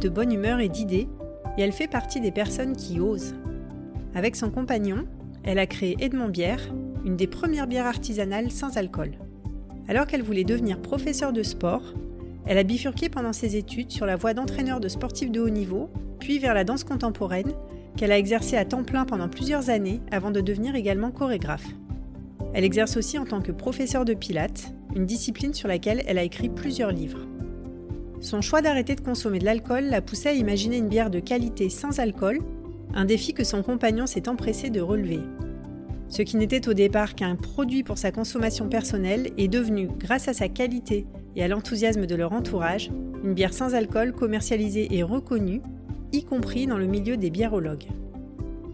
de bonne humeur et d'idées, et elle fait partie des personnes qui osent. Avec son compagnon, elle a créé Edmond Bière, une des premières bières artisanales sans alcool. Alors qu'elle voulait devenir professeure de sport, elle a bifurqué pendant ses études sur la voie d'entraîneur de sportifs de haut niveau, puis vers la danse contemporaine, qu'elle a exercée à temps plein pendant plusieurs années avant de devenir également chorégraphe. Elle exerce aussi en tant que professeure de pilates, une discipline sur laquelle elle a écrit plusieurs livres. Son choix d'arrêter de consommer de l'alcool l'a poussé à imaginer une bière de qualité sans alcool, un défi que son compagnon s'est empressé de relever. Ce qui n'était au départ qu'un produit pour sa consommation personnelle est devenu, grâce à sa qualité et à l'enthousiasme de leur entourage, une bière sans alcool commercialisée et reconnue, y compris dans le milieu des biérologues.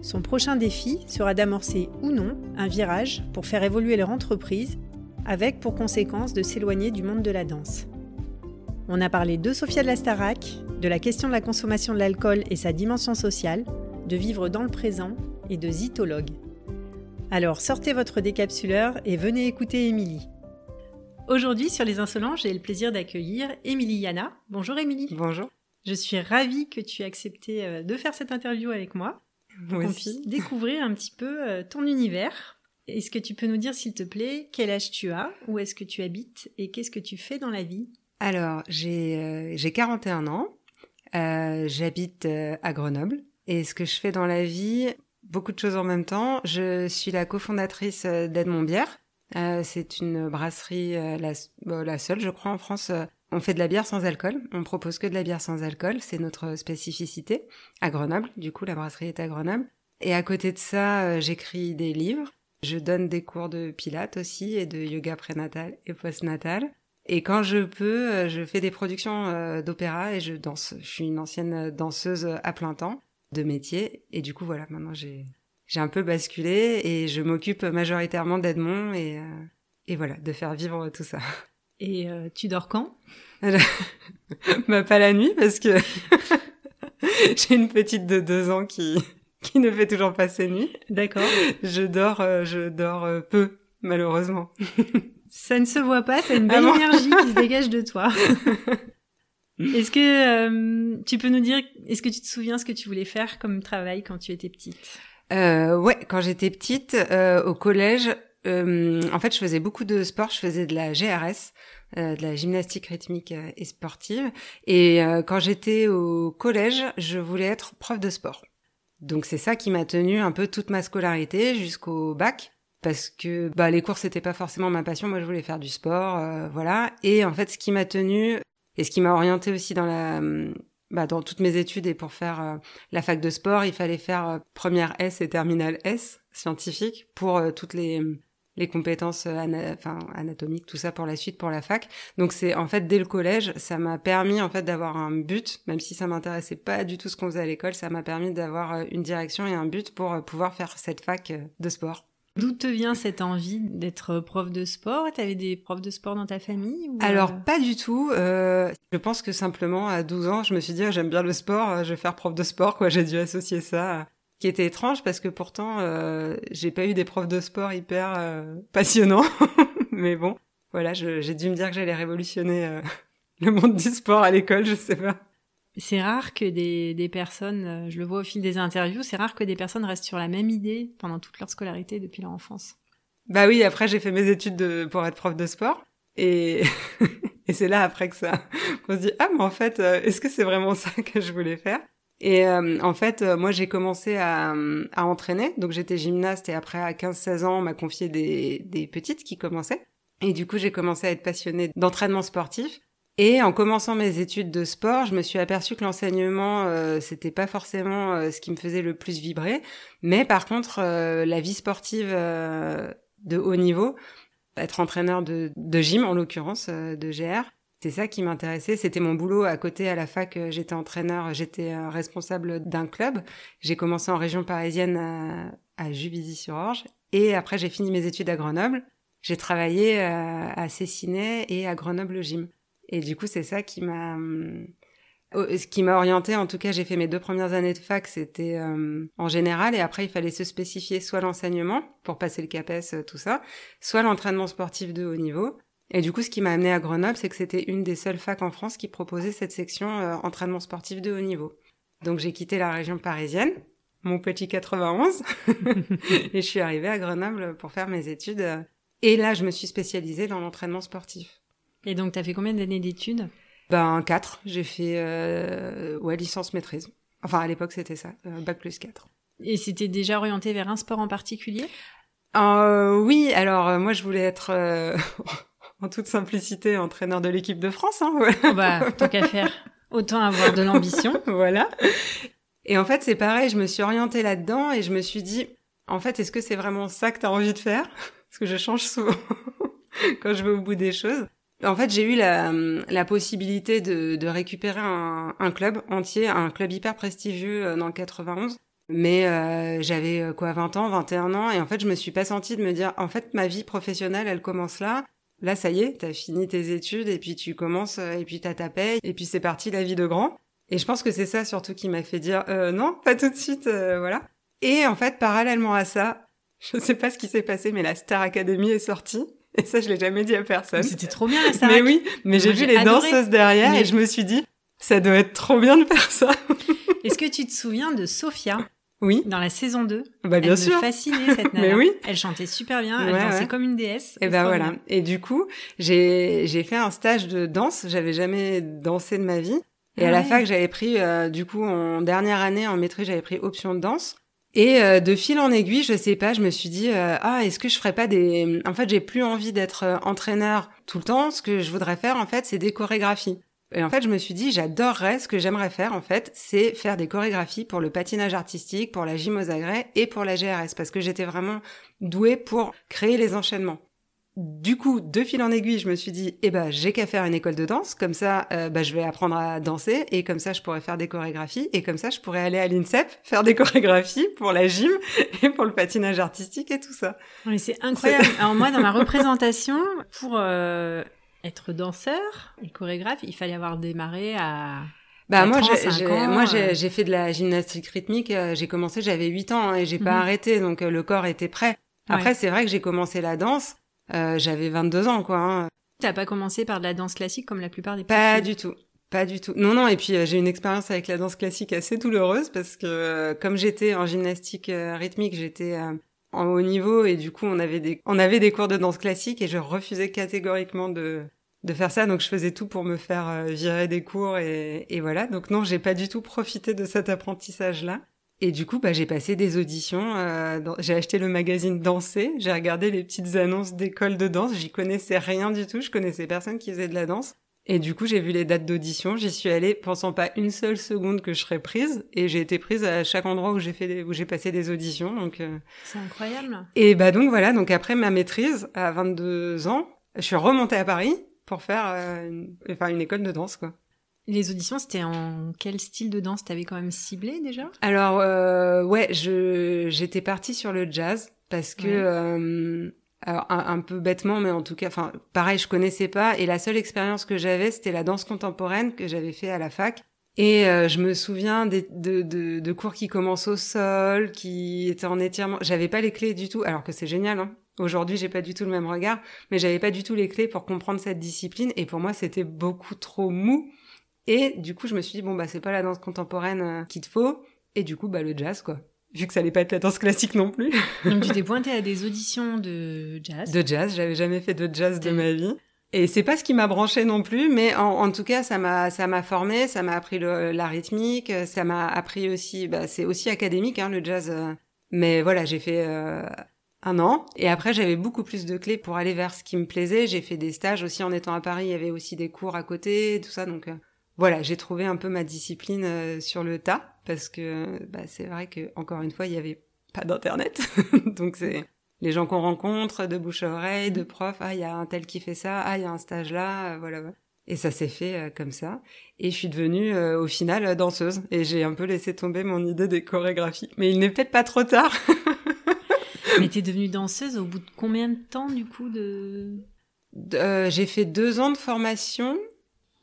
Son prochain défi sera d'amorcer ou non un virage pour faire évoluer leur entreprise, avec pour conséquence de s'éloigner du monde de la danse. On a parlé de Sophia de la Starac, de la question de la consommation de l'alcool et sa dimension sociale, de vivre dans le présent et de zytologue. Alors sortez votre décapsuleur et venez écouter Émilie. Aujourd'hui sur Les Insolents, j'ai le plaisir d'accueillir Émilie Yana. Bonjour Émilie. Bonjour. Je suis ravie que tu aies accepté euh, de faire cette interview avec moi pour qu'on puisse découvrir un petit peu euh, ton univers. Est-ce que tu peux nous dire s'il te plaît quel âge tu as, où est-ce que tu habites et qu'est-ce que tu fais dans la vie? Alors, j'ai 41 euh, ans, euh, j'habite euh, à Grenoble, et ce que je fais dans la vie, beaucoup de choses en même temps. Je suis la cofondatrice d'Edmond Bière. c'est une brasserie, la, la, seule, je crois, en France. on fait de la bière sans alcool. On propose que de la bière sans alcool. C'est notre spécificité. À Grenoble, du coup, la brasserie est à Grenoble. Et à côté de ça, j'écris des livres. Je donne des cours de pilates aussi et de yoga prénatal et postnatal. Et quand je peux, euh, je fais des productions euh, d'opéra et je danse. Je suis une ancienne danseuse à plein temps de métier. Et du coup, voilà, maintenant j'ai j'ai un peu basculé et je m'occupe majoritairement d'Edmond et, euh, et voilà, de faire vivre tout ça. Et tu dors quand? Bah pas la nuit parce que j'ai une petite de deux ans qui qui ne fait toujours pas ses nuits. D'accord. Je dors je dors peu malheureusement. Ça ne se voit pas, t'as une belle ah énergie qui se dégage de toi. Est-ce que euh, tu peux nous dire, est-ce que tu te souviens ce que tu voulais faire comme travail quand tu étais petite? Euh, Ouais, quand j'étais petite, euh, au collège, euh, en fait, je faisais beaucoup de sport. Je faisais de la GRS, de la gymnastique rythmique et sportive. Et quand j'étais au collège, je voulais être prof de sport. Donc c'est ça qui m'a tenu un peu toute ma scolarité jusqu'au bac parce que bah, les cours c'était pas forcément ma passion. Moi, je voulais faire du sport, euh, voilà. Et en fait, ce qui m'a tenu et ce qui m'a orienté aussi dans la bah, dans toutes mes études et pour faire euh, la fac de sport, il fallait faire euh, première S et terminale S scientifique pour toutes les les compétences anatomiques, tout ça pour la suite, pour la fac. Donc c'est en fait dès le collège, ça m'a permis en fait d'avoir un but, même si ça m'intéressait pas du tout ce qu'on faisait à l'école, ça m'a permis d'avoir une direction et un but pour pouvoir faire cette fac de sport. D'où te vient cette envie d'être prof de sport? Tu avais des profs de sport dans ta famille Alors, euh? pas du tout. Euh, je pense que simplement, à 12 ans, je me suis dit, ah, j'aime bien le sport, euh, je vais faire prof de sport. quoi. J'ai dû associer ça. Qui était étrange parce que pourtant, euh, j'ai pas eu des profs de sport hyper passionnants. Mais bon, voilà, j'ai dû me dire que j'allais révolutionner le monde du sport à l'école, je sais pas. C'est rare que des, des, personnes, euh, je le vois au fil des interviews, c'est rare que des personnes restent sur la même idée pendant toute leur scolarité depuis leur enfance. Bah oui, après j'ai fait mes études de, pour être prof de sport et, et c'est là après que ça qu'on se dit ah mais en fait euh, est-ce que c'est vraiment ça que je voulais faire? Et euh, en fait, moi, j'ai commencé à, à, entraîner. Donc, j'étais gymnaste et après, à 15-16 ans, on m'a confié des, des petites qui commençaient. Et du coup, j'ai commencé à être passionnée d'entraînement sportif. Et en commençant mes études de sport, je me suis aperçue que l'enseignement, euh, c'était pas forcément euh, ce qui me faisait le plus vibrer, mais par contre, euh, la vie sportive de haut niveau, être entraîneur de, de gym en l'occurrence, de GR, c'est ça qui m'intéressait. C'était mon boulot à côté à la fac. J'étais entraîneur, j'étais responsable d'un club. J'ai commencé en région parisienne à, à Juvisy-sur-Orge, et après j'ai fini mes études à Grenoble. J'ai travaillé à Cessiné et à Grenoble Gym. Et du coup, c'est ça qui m'a euh, ce qui m'a orienté, en tout cas, j'ai fait mes deux premières années de fac, c'était euh, en général, et après il fallait se spécifier soit l'enseignement pour passer le CAPES, euh, tout ça, soit l'entraînement sportif de haut niveau. Et du coup, ce qui m'a amené à Grenoble, c'est que c'était une des seules facs en France qui proposait cette section entraînement sportif de haut niveau. Donc j'ai quitté la région parisienne, mon petit 91, et je suis arrivée à Grenoble pour faire mes études. Et là, je me suis spécialisée dans l'entraînement sportif. Et donc, tu as fait combien d'années d'études? Ben, 4. J'ai fait, euh, ouais, licence maîtrise. Enfin, à l'époque, c'était ça, euh, bac plus 4. Et c'était déjà orienté vers un sport en particulier? Euh, Oui, alors euh, moi, je voulais être, euh, en toute simplicité, entraîneur de l'équipe de France. Hein, ouais. oh bah, tant qu'à faire, autant avoir de l'ambition. voilà. Et en fait, c'est pareil, je me suis orientée là-dedans et je me suis dit, en fait, est-ce que c'est vraiment ça que tu as envie de faire? Parce que je change souvent quand je vais au bout des choses. En fait, j'ai eu la, la possibilité de, de récupérer un, un, club entier, un club hyper prestigieux euh, dans le 91. Mais euh, j'avais euh, quoi 20 ans, 21 ans et en fait, je me suis pas sentie de me dire en fait ma vie professionnelle, elle commence là. Là, ça y est, t'as fini tes études et puis tu commences et puis t'as ta paye et puis c'est parti la vie de grand. Et je pense que c'est ça surtout qui m'a fait dire euh, non, pas tout de suite, voilà. Et en fait, parallèlement à ça, je sais pas ce qui s'est passé, mais la Star Academy est sortie. Et ça, je l'ai jamais dit à personne. C'était trop bien, ça. Mais oui, mais j'ai vu les danseuses derrière et je me suis dit, ça doit être trop bien de faire ça. Est-ce que tu te souviens de Sophia Oui. Dans la saison 2. Bah, bien elle sûr. me fascinait, cette nana. Mais oui. Elle chantait super bien, elle dansait comme une déesse. Et ben voilà. Bien. Et du coup, j'ai, j'ai fait un stage de danse. J'avais jamais dansé de ma vie. Et ah à la fac, j'avais pris, euh, du coup, en dernière année, en maîtrise, j'avais pris option de danse. Et euh, de fil en aiguille, je sais pas, je me suis dit euh, ah est-ce que je ferais pas des en fait, j'ai plus envie d'être euh, entraîneur tout le temps, ce que je voudrais faire en fait, c'est des chorégraphies. Et en fait, je me suis dit j'adorerais ce que j'aimerais faire en fait, c'est faire des chorégraphies pour le patinage artistique, pour la gym aux agrès et pour la GRS parce que j'étais vraiment douée pour créer les enchaînements du coup, de fil en aiguille, je me suis dit, eh ben, j'ai qu'à faire une école de danse, comme ça, euh, bah, je vais apprendre à danser, et comme ça, je pourrais faire des chorégraphies, et comme ça, je pourrais aller à l'INSEP faire des chorégraphies pour la gym et pour le patinage artistique et tout ça. C'est incroyable. Alors moi, dans ma représentation, pour euh, être danseur et chorégraphe, il fallait avoir démarré à bah moi j'ai moi euh. j'ai fait de la gymnastique rythmique, j'ai commencé j'avais 8 ans hein, et j'ai pas mhm. arrêté donc le corps était prêt. Après c'est vrai que j'ai commencé la danse euh, j'avais 22 ans, quoi. Hein. T'as pas commencé par de la danse classique comme la plupart des Pas du tout. Pas du tout. Non, non. Et puis euh, j'ai une expérience avec la danse classique assez douloureuse parce que euh, comme j'étais en gymnastique rythmique, j'étais en haut niveau et du coup on avait des on avait des cours de danse classique et je refusais catégoriquement de de faire ça. Donc je faisais tout pour me faire virer des cours et, et voilà. Donc non, j'ai pas du tout profité de cet apprentissage là. Et du coup, bah, j'ai passé des auditions. Euh, j'ai acheté le magazine Danser. J'ai regardé les petites annonces d'écoles de danse. J'y connaissais rien du tout. Je connaissais personne qui faisait de la danse. Et du coup, j'ai vu les dates d'audition. J'y suis allée, pensant pas une seule seconde que je serais prise. Et j'ai été prise à chaque endroit où j'ai fait, des, où j'ai passé des auditions. Donc euh... c'est incroyable. Et bah donc voilà. Donc après ma maîtrise à 22 ans, je suis remontée à Paris pour faire euh, une, enfin une école de danse quoi. Les auditions, c'était en quel style de danse T'avais quand même ciblé déjà? Alors euh, ouais, je j'étais partie sur le jazz parce que euh, alors un, un, peu bêtement, mais en tout cas, enfin pareil, je connaissais pas et la seule expérience que j'avais, c'était la danse contemporaine que j'avais fait à la fac. Et euh, je me souviens des, de, de, de, cours qui commencent au sol, qui étaient en étirement. J'avais pas les clés du tout, alors que c'est génial. Hein. Aujourd'hui, j'ai pas du tout le même regard, mais j'avais pas du tout les clés pour comprendre cette discipline. Et pour moi, c'était beaucoup trop mou. Et du coup, je me suis dit, bon, bah, c'est pas la danse contemporaine euh, qu'il te faut. Et du coup, bah, le jazz, quoi. Vu que ça allait pas être la danse classique non plus. Donc, tu t'es pointée à des auditions de jazz. De jazz, j'avais jamais fait de jazz de ma vie. Et c'est pas ce qui m'a branché non plus, mais en, tout cas, ça m'a ça m'a formé, ça m'a appris le, la rythmique, ça m'a appris aussi. Bah, c'est aussi académique hein, le jazz, mais voilà, j'ai fait euh, un an et après j'avais beaucoup plus de clés pour aller vers ce qui me plaisait. J'ai fait des stages aussi en étant à Paris, il y avait aussi des cours à côté, tout ça, donc. Euh, voilà, j'ai trouvé un peu ma discipline sur le tas parce que bah, c'est vrai que encore une fois, il y avait pas d'internet, donc c'est les gens qu'on rencontre, de bouche à oreille, de profs, ah, il y a un tel qui fait ça, ah, il y a un stage là, euh, voilà. Et ça s'est fait euh, comme ça. Et je suis devenue, euh, au final, danseuse. Et j'ai un peu laissé tomber mon idée des chorégraphies. Mais il n'est peut-être pas trop tard. Mais t'es devenue danseuse au bout de combien de temps, du coup, de... j'ai fait deux ans de formation.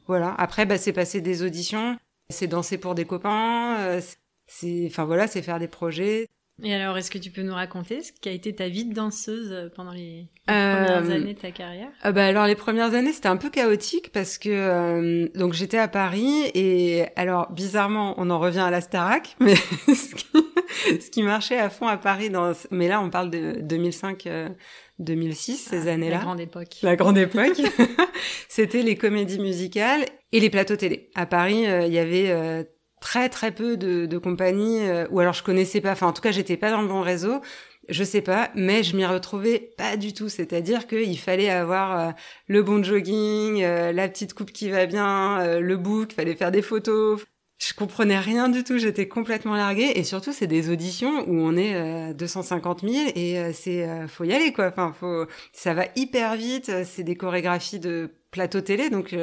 Voilà. Après, bah, c'est passer des auditions. C'est danser pour des copains. c'est, enfin voilà, c'est faire des projets. Et alors, est-ce que tu peux nous raconter ce qu'a été ta vie de danseuse euh, pendant les, premières euh, années de ta carrière? euh, bah alors les premières années c'était un peu chaotique parce que donc j'étais à Paris et alors bizarrement on en revient à la Starac mais ce, qui, ce, qui, marchait à fond à Paris dans mais là on parle de 2005 2006 ces ah, années-là la grande époque. La grande époque. C'était les comédies musicales et les plateaux télé. À Paris il y avait très très peu de, de compagnies, euh, ou alors je connaissais pas, enfin en tout cas j'étais pas dans le bon réseau, je sais pas, mais je m'y retrouvais pas du tout. C'est-à-dire qu'il fallait avoir euh, le bon jogging, euh, la petite coupe qui va bien, le book, fallait faire des photos. Je comprenais rien du tout, j'étais complètement larguée. Et surtout, c'est des auditions où on est 250 000 et c'est faut y aller quoi. Enfin, faut, ça va hyper vite. C'est des chorégraphies de plateau télé, donc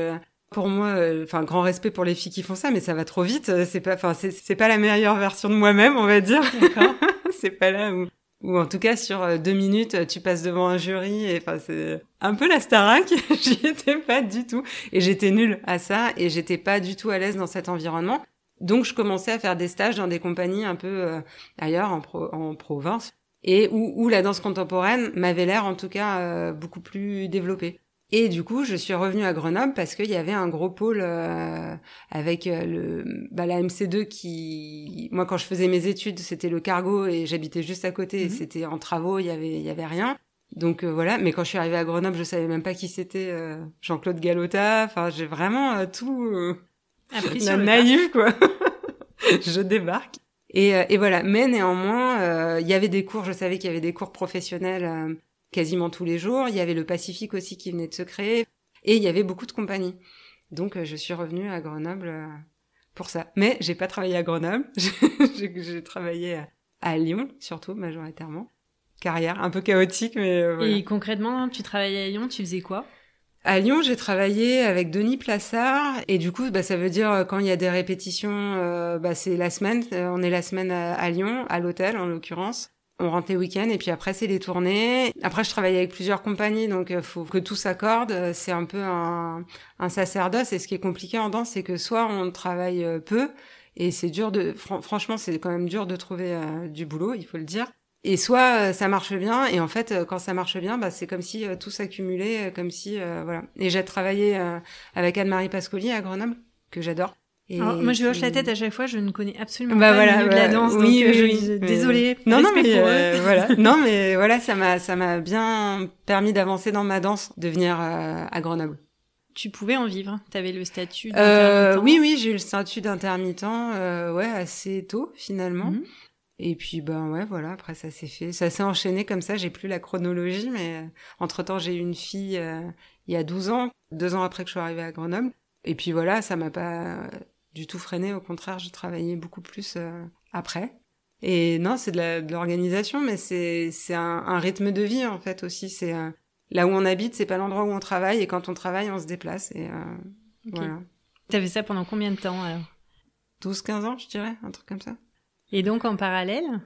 pour moi, euh, enfin, grand respect pour les filles qui font ça, mais ça va trop vite. Euh, c'est pas, enfin, c'est pas la meilleure version de moi-même, on va dire. c'est pas là où, ou en tout cas sur euh, deux minutes, tu passes devant un jury. Et enfin, c'est un peu la Starac. J'y étais pas du tout, et j'étais nulle à ça, et j'étais pas du tout à l'aise dans cet environnement. Donc, je commençais à faire des stages dans des compagnies un peu ailleurs, en, en province, et où, où la danse contemporaine m'avait l'air, en tout cas, beaucoup plus développée. Et du coup, je suis revenue à Grenoble parce qu'il y avait un gros pôle euh, avec euh, le, bah, la MC2 qui, moi, quand je faisais mes études, c'était le cargo et j'habitais juste à côté. et mhm. C'était en travaux, il y avait, il y avait rien. Donc euh, voilà. Mais quand je suis arrivée à Grenoble, je savais même pas qui c'était Jean-Claude Galota. Enfin, j'ai vraiment tout Appris la naïve quoi. je débarque. Et, et voilà. Mais néanmoins, il y avait des cours. Je savais qu'il y avait des cours professionnels quasiment tous les jours. Il y avait le Pacifique aussi qui venait de se créer. Et il y avait beaucoup de compagnies. Donc euh, je suis revenue à Grenoble euh, pour ça. Mais j'ai pas travaillé à Grenoble. j'ai travaillé à, Lyon, surtout, majoritairement. Carrière un peu chaotique, mais euh, Et concrètement, tu travaillais à Lyon, tu faisais quoi? À Lyon, j'ai travaillé avec Denis Plassard et du coup, bah, ça veut dire quand il y a des répétitions, bah, c'est la semaine. on est la semaine à Lyon, à l'hôtel en l'occurrence on rentre les week-ends et puis après c'est les tournées. Après je travaille avec plusieurs compagnies donc euh, faut que tout s'accorde. C'est un peu un, un sacerdoce et ce qui est compliqué en danse c'est que soit on travaille euh, peu et c'est dur de franchement c'est quand même dur de trouver euh, du boulot il faut le dire. Et soit ça marche bien et en fait quand ça marche bien bah c'est comme si tout s'accumulait comme si voilà. Et j'ai travaillé avec Anne-Marie Pascoli à Grenoble que j'adore moi, je hoche la tête à chaque fois, je ne connais absolument bah, pas voilà, le milieu de la danse, oui, donc oui, je, désolée. Non, non, mais euh, voilà, non, mais voilà, ça m'a, ça m'a bien permis d'avancer dans ma danse, de venir euh, à Grenoble. Tu pouvais en vivre Tu avais le statut euh, Oui, oui, j'ai eu le statut d'intermittent, euh, ouais, assez tôt finalement. Mhm. Et puis ben ouais, voilà. Après ça s'est fait, ça s'est enchaîné comme ça. J'ai plus la chronologie, mais entre temps j'ai eu une fille il y a 12 ans, deux ans après que je suis arrivée à Grenoble. Et puis voilà, ça m'a pas du tout freiné. Au contraire, j'ai travaillé beaucoup plus euh, après. Et non, c'est de l'organisation, mais c'est c'est un, un, rythme de vie en fait aussi. C'est euh, là où on habite, c'est pas l'endroit où on travaille, et quand on travaille, on se déplace. Et euh, voilà. T'avais ça pendant combien de temps alors? 12-15 ans, je dirais, un truc comme ça. Et donc en parallèle?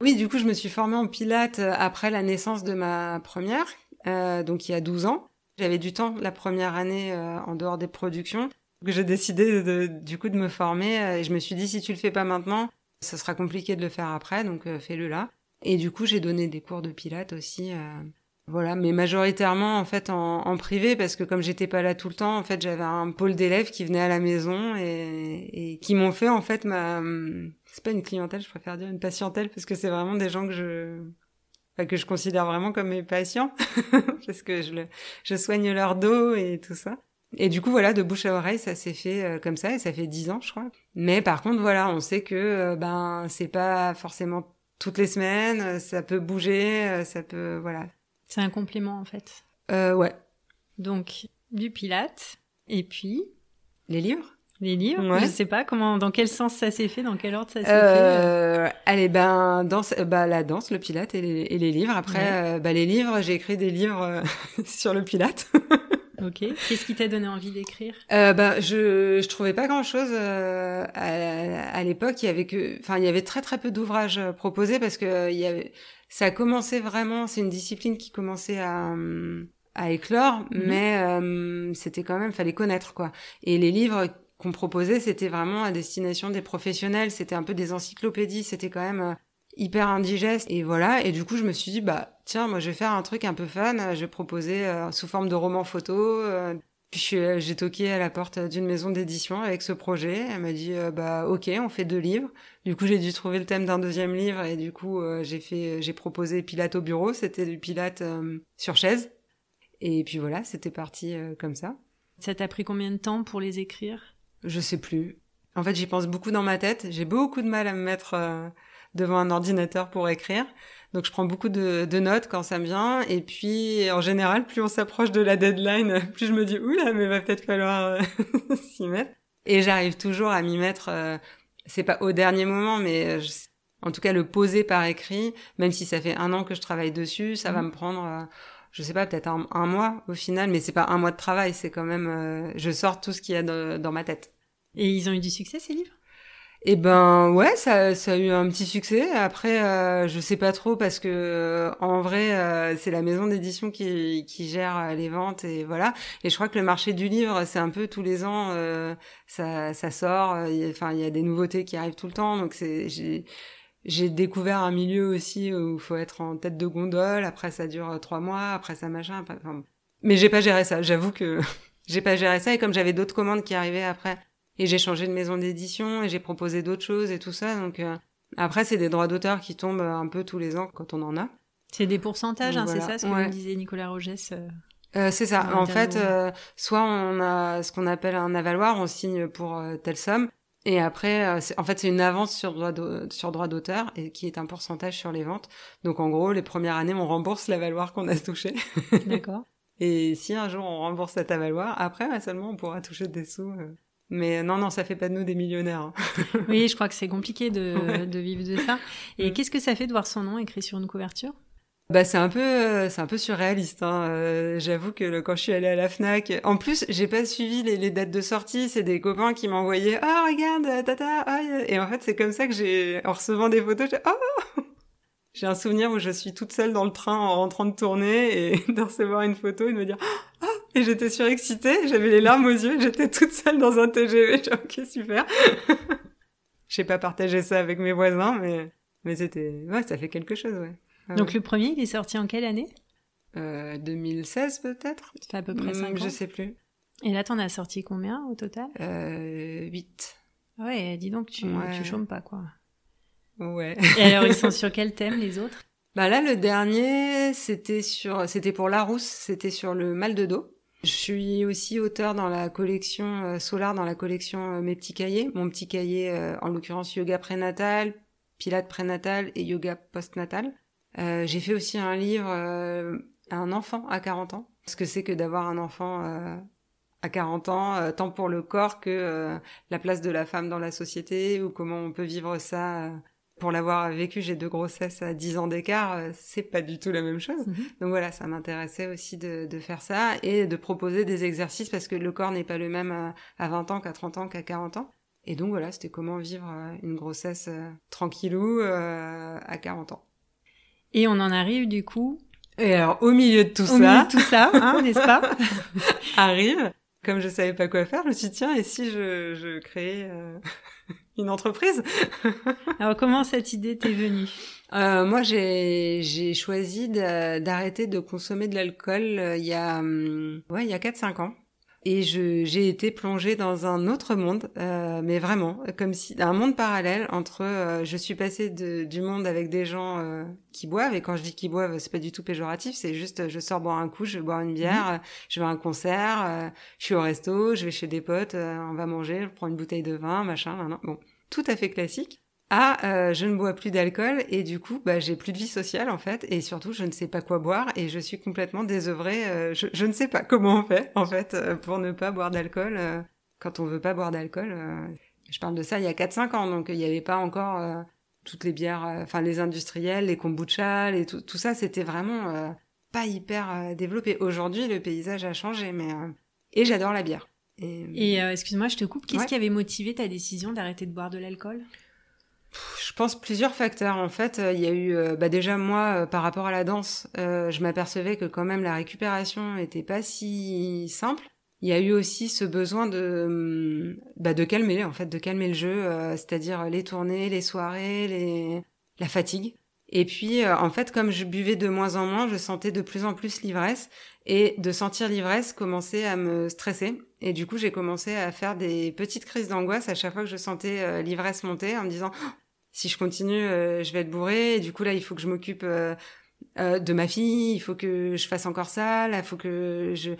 Oui, du coup, je me suis formée en pilates après la naissance de ma première, euh, donc il y a 12 ans. J'avais du temps la première année en dehors des productions que j'ai décidé de, du coup de me former euh, et je me suis dit si tu le fais pas maintenant, ce sera compliqué de le faire après, donc euh, fais-le là. Et du coup, j'ai donné des cours de pilates aussi. Euh, voilà, mais majoritairement en fait en, privé parce que comme j'étais pas là tout le temps, en fait j'avais un pôle d'élèves qui venaient à la maison et, et qui m'ont fait en fait ma c'est pas une clientèle, je préfère dire une patientèle parce que c'est vraiment des gens que je enfin, que je considère vraiment comme mes patients, parce que je, le, je soigne leur dos et tout ça. Et du coup, voilà, de bouche à oreille, ça s'est fait euh, comme ça, et ça fait dix ans, je crois. Mais par contre, voilà, on sait que euh, ben c'est pas forcément toutes les semaines, ça peut bouger, ça peut, voilà. C'est un complément en fait. Euh, ouais. Donc du pilate, et puis les livres. Les livres Ouais. Je sais pas comment, dans quel sens ça s'est fait, dans quel ordre ça s'est fait. Euh, allez, ben, danse, bah, la danse, le pilate et les, et les livres. Après, Ouais. euh, bah, les livres, j'ai écrit des livres euh, sur le pilate. Ok. Qu'est-ce qui t'a donné envie d'écrire? Euh, ben, je, je trouvais pas grand chose à, à l'époque. Il y avait que, enfin, il y avait très très peu d'ouvrages euh, proposés parce que euh, il y avait, ça a commencé vraiment. C'est une discipline qui commençait à hum, à éclore, Mhm. mais euh, c'était quand même, fallait connaître quoi. Et les livres qu'on proposait, c'était vraiment à destination des professionnels. C'était un peu des encyclopédies. C'était quand même euh, hyper indigeste. Et voilà. Et du coup je me suis dit bah tiens moi je vais faire un truc un peu fun. Je vais proposer euh, sous forme de roman photo euh, puis j'ai toqué à la porte d'une maison d'édition avec ce projet. Elle m'a dit bah ok on fait deux livres. Du coup j'ai dû trouver le thème d'un deuxième livre. Et du coup j'ai fait j'ai proposé Pilate au bureau. C'était du Pilate sur chaise. Et puis voilà c'était parti comme ça. Ça t'a pris combien de temps pour les écrire? Je sais plus. En fait, j'y pense beaucoup dans ma tête. J'ai beaucoup de mal à me mettre euh, devant un ordinateur pour écrire. Donc, je prends beaucoup de, de notes quand ça me vient. Et puis, en général, plus on s'approche de la deadline, plus je me dis, oula, mais va peut-être falloir euh, s'y mettre. Et j'arrive toujours à m'y mettre. euh, c'est pas au dernier moment, mais je- en tout cas, le poser par écrit, même si ça fait un an que je travaille dessus, ça va Mhm. me prendre, je sais pas, peut-être un, un mois au final, mais c'est pas un mois de travail, c'est quand même, euh, je sors tout ce qu'il y a de- dans ma tête. Et ils ont eu du succès, ces livres? Eh ben ouais, ça, ça a eu un petit succès. Après, euh, je sais pas trop parce que euh, en vrai, euh, c'est la maison d'édition qui, qui gère euh, les ventes et voilà. Et je crois que le marché du livre, c'est un peu tous les ans, euh, ça, ça sort. Enfin, il y a des nouveautés qui arrivent tout le temps. Donc c'est, j'ai, découvert un milieu aussi où il faut être en tête de gondole. Après, ça dure trois mois. Après, ça machin. enfin, mais j'ai pas géré ça. J'avoue que j'ai pas géré ça. Et comme j'avais d'autres commandes qui arrivaient après. Et j'ai changé de maison d'édition et j'ai proposé d'autres choses et tout ça. Donc euh, après, c'est des droits d'auteur qui tombent un peu tous les ans quand on en a. C'est des pourcentages, hein, c'est ça ce que Ouais. me disait Nicolas Rogès euh, Euh, c'est ça. En fait, euh, soit on a ce qu'on appelle un avaloir, on signe pour euh, telle somme. Et après, euh, c'est- en fait, c'est une avance sur droit d'au- sur droit d'auteur et qui est un pourcentage sur les ventes. Donc, en gros, les premières années, on rembourse l'avaloir qu'on a touché. D'accord. Et si un jour on rembourse cet avaloir, après seulement on pourra toucher des sous. Mais non, non, ça fait pas de nous des millionnaires. hein. oui, je crois que c'est compliqué de, Ouais. de vivre de ça. Et qu'est-ce que ça fait de voir son nom écrit sur une couverture? Bah c'est un peu euh, c'est un peu surréaliste. Hein. Euh, J'avoue que le- quand je suis allée à la Fnac, en plus j'ai pas suivi les, les dates de sortie. C'est des copains qui m'envoyaient ah regarde euh, tata a- et en fait c'est comme ça que j'ai en recevant des photos j'ai oh j'ai un souvenir où je suis toute seule dans le train en rentrant de tournée et de recevoir une photo et de me dire ah et j'étais surexcitée j'avais les larmes aux yeux j'étais toute seule dans un TGV dit, ok super j'ai pas partagé ça avec mes voisins mais mais c'était ouais ça fait quelque chose ouais. Ah Donc ouais. le premier, il est sorti en quelle année? Euh, 2016 peut-être? Ça fait à peu près 5 Hmm, ans. Je sais plus. Et là, t'en as sorti combien au total? Euh, 8. Ouais, dis donc, tu, Ouais. tu chômes pas, quoi. Ouais. Et alors, ils sont sur quel thème, les autres? Bah là, le dernier, c'était sur, c'était pour Larousse, c'était sur le mal de dos. Je suis aussi auteur dans la collection euh, Solar, dans la collection euh, Mes petits cahiers. Mon petit cahier, euh, en l'occurrence yoga prénatal, pilates prénatal et yoga postnatal. Euh, j'ai fait aussi un livre, un enfant à 40 ans. Ce que c'est que d'avoir un enfant à 40 ans, tant pour le corps que la place de la femme dans la société ou comment on peut vivre ça. Euh. Pour l'avoir vécu, j'ai deux grossesses à 10 ans d'écart, euh, c'est pas du tout la même chose. Mhm. Donc voilà, ça m'intéressait aussi de, de faire ça et de proposer des exercices parce que le corps n'est pas le même à, à 20 ans qu'à 30 ans qu'à 40 ans. Et donc voilà, c'était comment vivre euh, une grossesse euh, tranquillou euh, à 40 ans. Et on en arrive, du coup, Et alors, au milieu de tout au ça, milieu de tout ça, hein, n'est-ce pas arrive, comme je savais pas quoi faire, je me suis dit, tiens, et si je, je créais euh, une entreprise Alors, comment cette idée t'est venue? Euh, moi, j'ai j'ai choisi d'arrêter de consommer de l'alcool euh, il y a hum, ouais il y a 4-5 ans. Et je, j'ai été plongée dans un autre monde, euh, mais vraiment, comme si un monde parallèle entre. euh, je suis passée de, du monde avec des gens euh, qui boivent, et quand je dis qui boivent, c'est pas du tout péjoratif, c'est juste je sors boire un coup, je vais boire une bière, euh, je vais à un concert, euh, je suis au resto, je vais chez des potes, euh, on va manger, je prends une bouteille de vin, machin, nan. bon, tout à fait classique. Ah, euh, je ne bois plus d'alcool et du coup, bah, j'ai plus de vie sociale en fait, et surtout, je ne sais pas quoi boire et je suis complètement désœuvrée. euh, je, je ne sais pas comment on fait en fait euh, pour ne pas boire d'alcool euh, quand on veut pas boire d'alcool. euh. Je parle de ça il y a 4-5 ans, donc il n'y avait pas encore euh, toutes les bières, enfin les industriels, les kombucha, les tout, tout ça, c'était vraiment euh, pas hyper développé. Aujourd'hui, le paysage a changé, mais euh, et j'adore la bière. Et, Et euh, excuse-moi, je te coupe. Qu'est-ce Ouais. qui avait motivé ta décision d'arrêter de boire de l'alcool? Je pense plusieurs facteurs. En fait, euh, il y a eu, euh, bah déjà moi, euh, par rapport à la danse, je m'apercevais que quand même la récupération était pas si simple. Il y a eu aussi ce besoin de, hum, bah, de calmer, en fait, de calmer le jeu, c'est-à-dire les tournées, les soirées, les, la fatigue. Et puis, en fait, comme je buvais de moins en moins, je sentais de plus en plus l'ivresse. Et de sentir l'ivresse commençait à me stresser. Et du coup, j'ai commencé à faire des petites crises d'angoisse à chaque fois que je sentais l'ivresse monter en me disant si je continue, euh, je vais être bourrée. Et du coup, là, il faut que je m'occupe euh, euh, de ma fille, il faut que je fasse encore ça, là, il faut que je...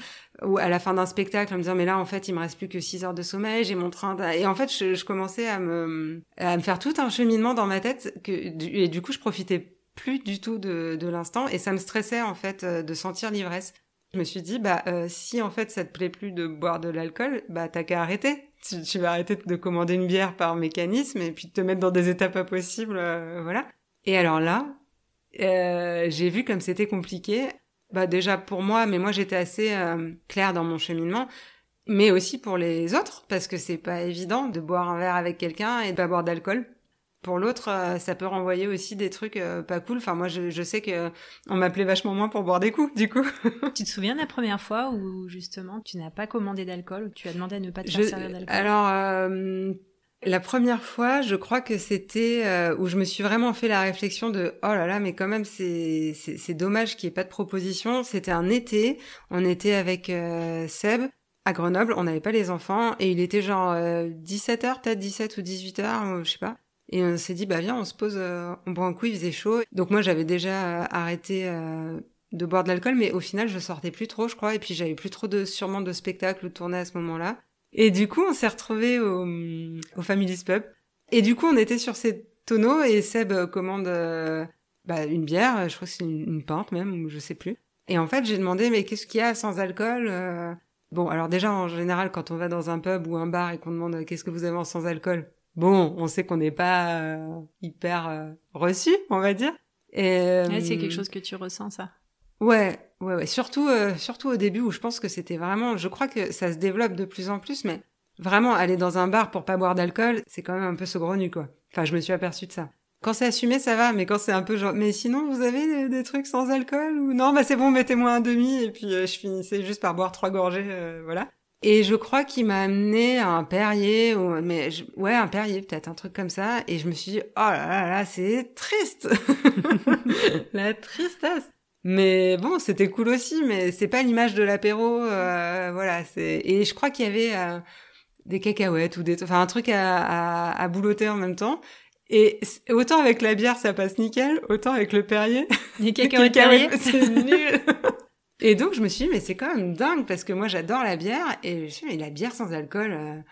Ou à la fin d'un spectacle, en me disant, mais là, en fait, il me reste plus que 6 heures de sommeil, j'ai mon train... Et en fait, je, je commençais à me, à me faire tout un cheminement dans ma tête, que, et du coup, je profitais plus du tout de, de l'instant, et ça me stressait, en fait, euh, de sentir l'ivresse. Je me suis dit, bah, euh, si en fait ça te plaît plus de boire de l'alcool, bah, t'as qu'à arrêter. Tu, tu vas arrêter de commander une bière par mécanisme et puis te mettre dans des états pas possibles, euh, voilà. Et alors là, euh, j'ai vu comme c'était compliqué. Bah, déjà pour moi, mais moi j'étais assez euh, claire dans mon cheminement, mais aussi pour les autres, parce que c'est pas évident de boire un verre avec quelqu'un et de pas boire d'alcool. Pour l'autre, euh, ça peut renvoyer aussi des trucs euh, pas cool. Enfin, moi, je, je sais que on m'appelait vachement moins pour boire des coups, du coup. Tu te souviens de la première fois où justement tu n'as pas commandé d'alcool ou tu as demandé à ne pas te Je- faire servir d'alcool? alors, euh, la première fois, je crois que c'était euh, où je me suis vraiment fait la réflexion de oh là là, mais quand même c'est c'est c'est dommage qu'il n'y ait pas de proposition. C'était un été, on était avec euh, Seb à Grenoble, on n'avait pas les enfants et il était genre 17h peut-être 17 ou 18h, je sais pas. Et on s'est dit bah viens, on se pose, euh, on boit un coup, il faisait chaud. Donc moi j'avais déjà euh, arrêté euh, de boire de l'alcool, mais au final je sortais plus trop, je crois, et puis j'avais plus trop de sûrement de spectacles ou de tournées à ce moment-là. Et du coup, on s'est retrouvés au, au Family's Pub. Et du coup, on était sur ces tonneaux et Seb commande euh, bah, une bière, je crois que c'est une, une pinte même, ou je sais plus. Et en fait, j'ai demandé, mais qu'est-ce qu'il y a sans alcool euh? Bon, alors déjà, en général, quand on va dans un pub ou un bar et qu'on demande qu'est-ce que vous avez en sans alcool, bon, on sait qu'on n'est pas euh, hyper euh, reçu, on va dire. Et, Ouais, c'est euh, quelque chose que tu ressens ça. Ouais, ouais, ouais. Surtout, euh, surtout au début où je pense que c'était vraiment. Je crois que ça se développe de plus en plus, mais vraiment aller dans un bar pour pas boire d'alcool, c'est quand même un peu saugrenu, quoi. Enfin, je me suis aperçue de ça. Quand c'est assumé, ça va, mais quand c'est un peu genre, mais sinon vous avez des, des trucs sans alcool ou? Non Bah c'est bon, mettez-moi un demi et puis euh, je finissais juste par boire trois gorgées, euh, voilà. Et je crois qu'il m'a amené à un Perrier, ou, mais je- ouais, un Perrier peut-être, un truc comme ça. Et je me suis dit, oh là là là, c'est triste, la tristesse. Mais bon, c'était cool aussi, mais c'est pas l'image de l'apéro, euh, voilà. C'est et je crois qu'il y avait euh, des cacahuètes ou des, enfin un truc à, à, à boulotter en même temps. Et autant avec la bière ça passe nickel, autant avec le Perrier, Les cacahuètes c'est nul. Et donc je me suis dit mais c'est quand même dingue parce que moi j'adore la bière et je me suis dit mais la bière sans alcool, euh,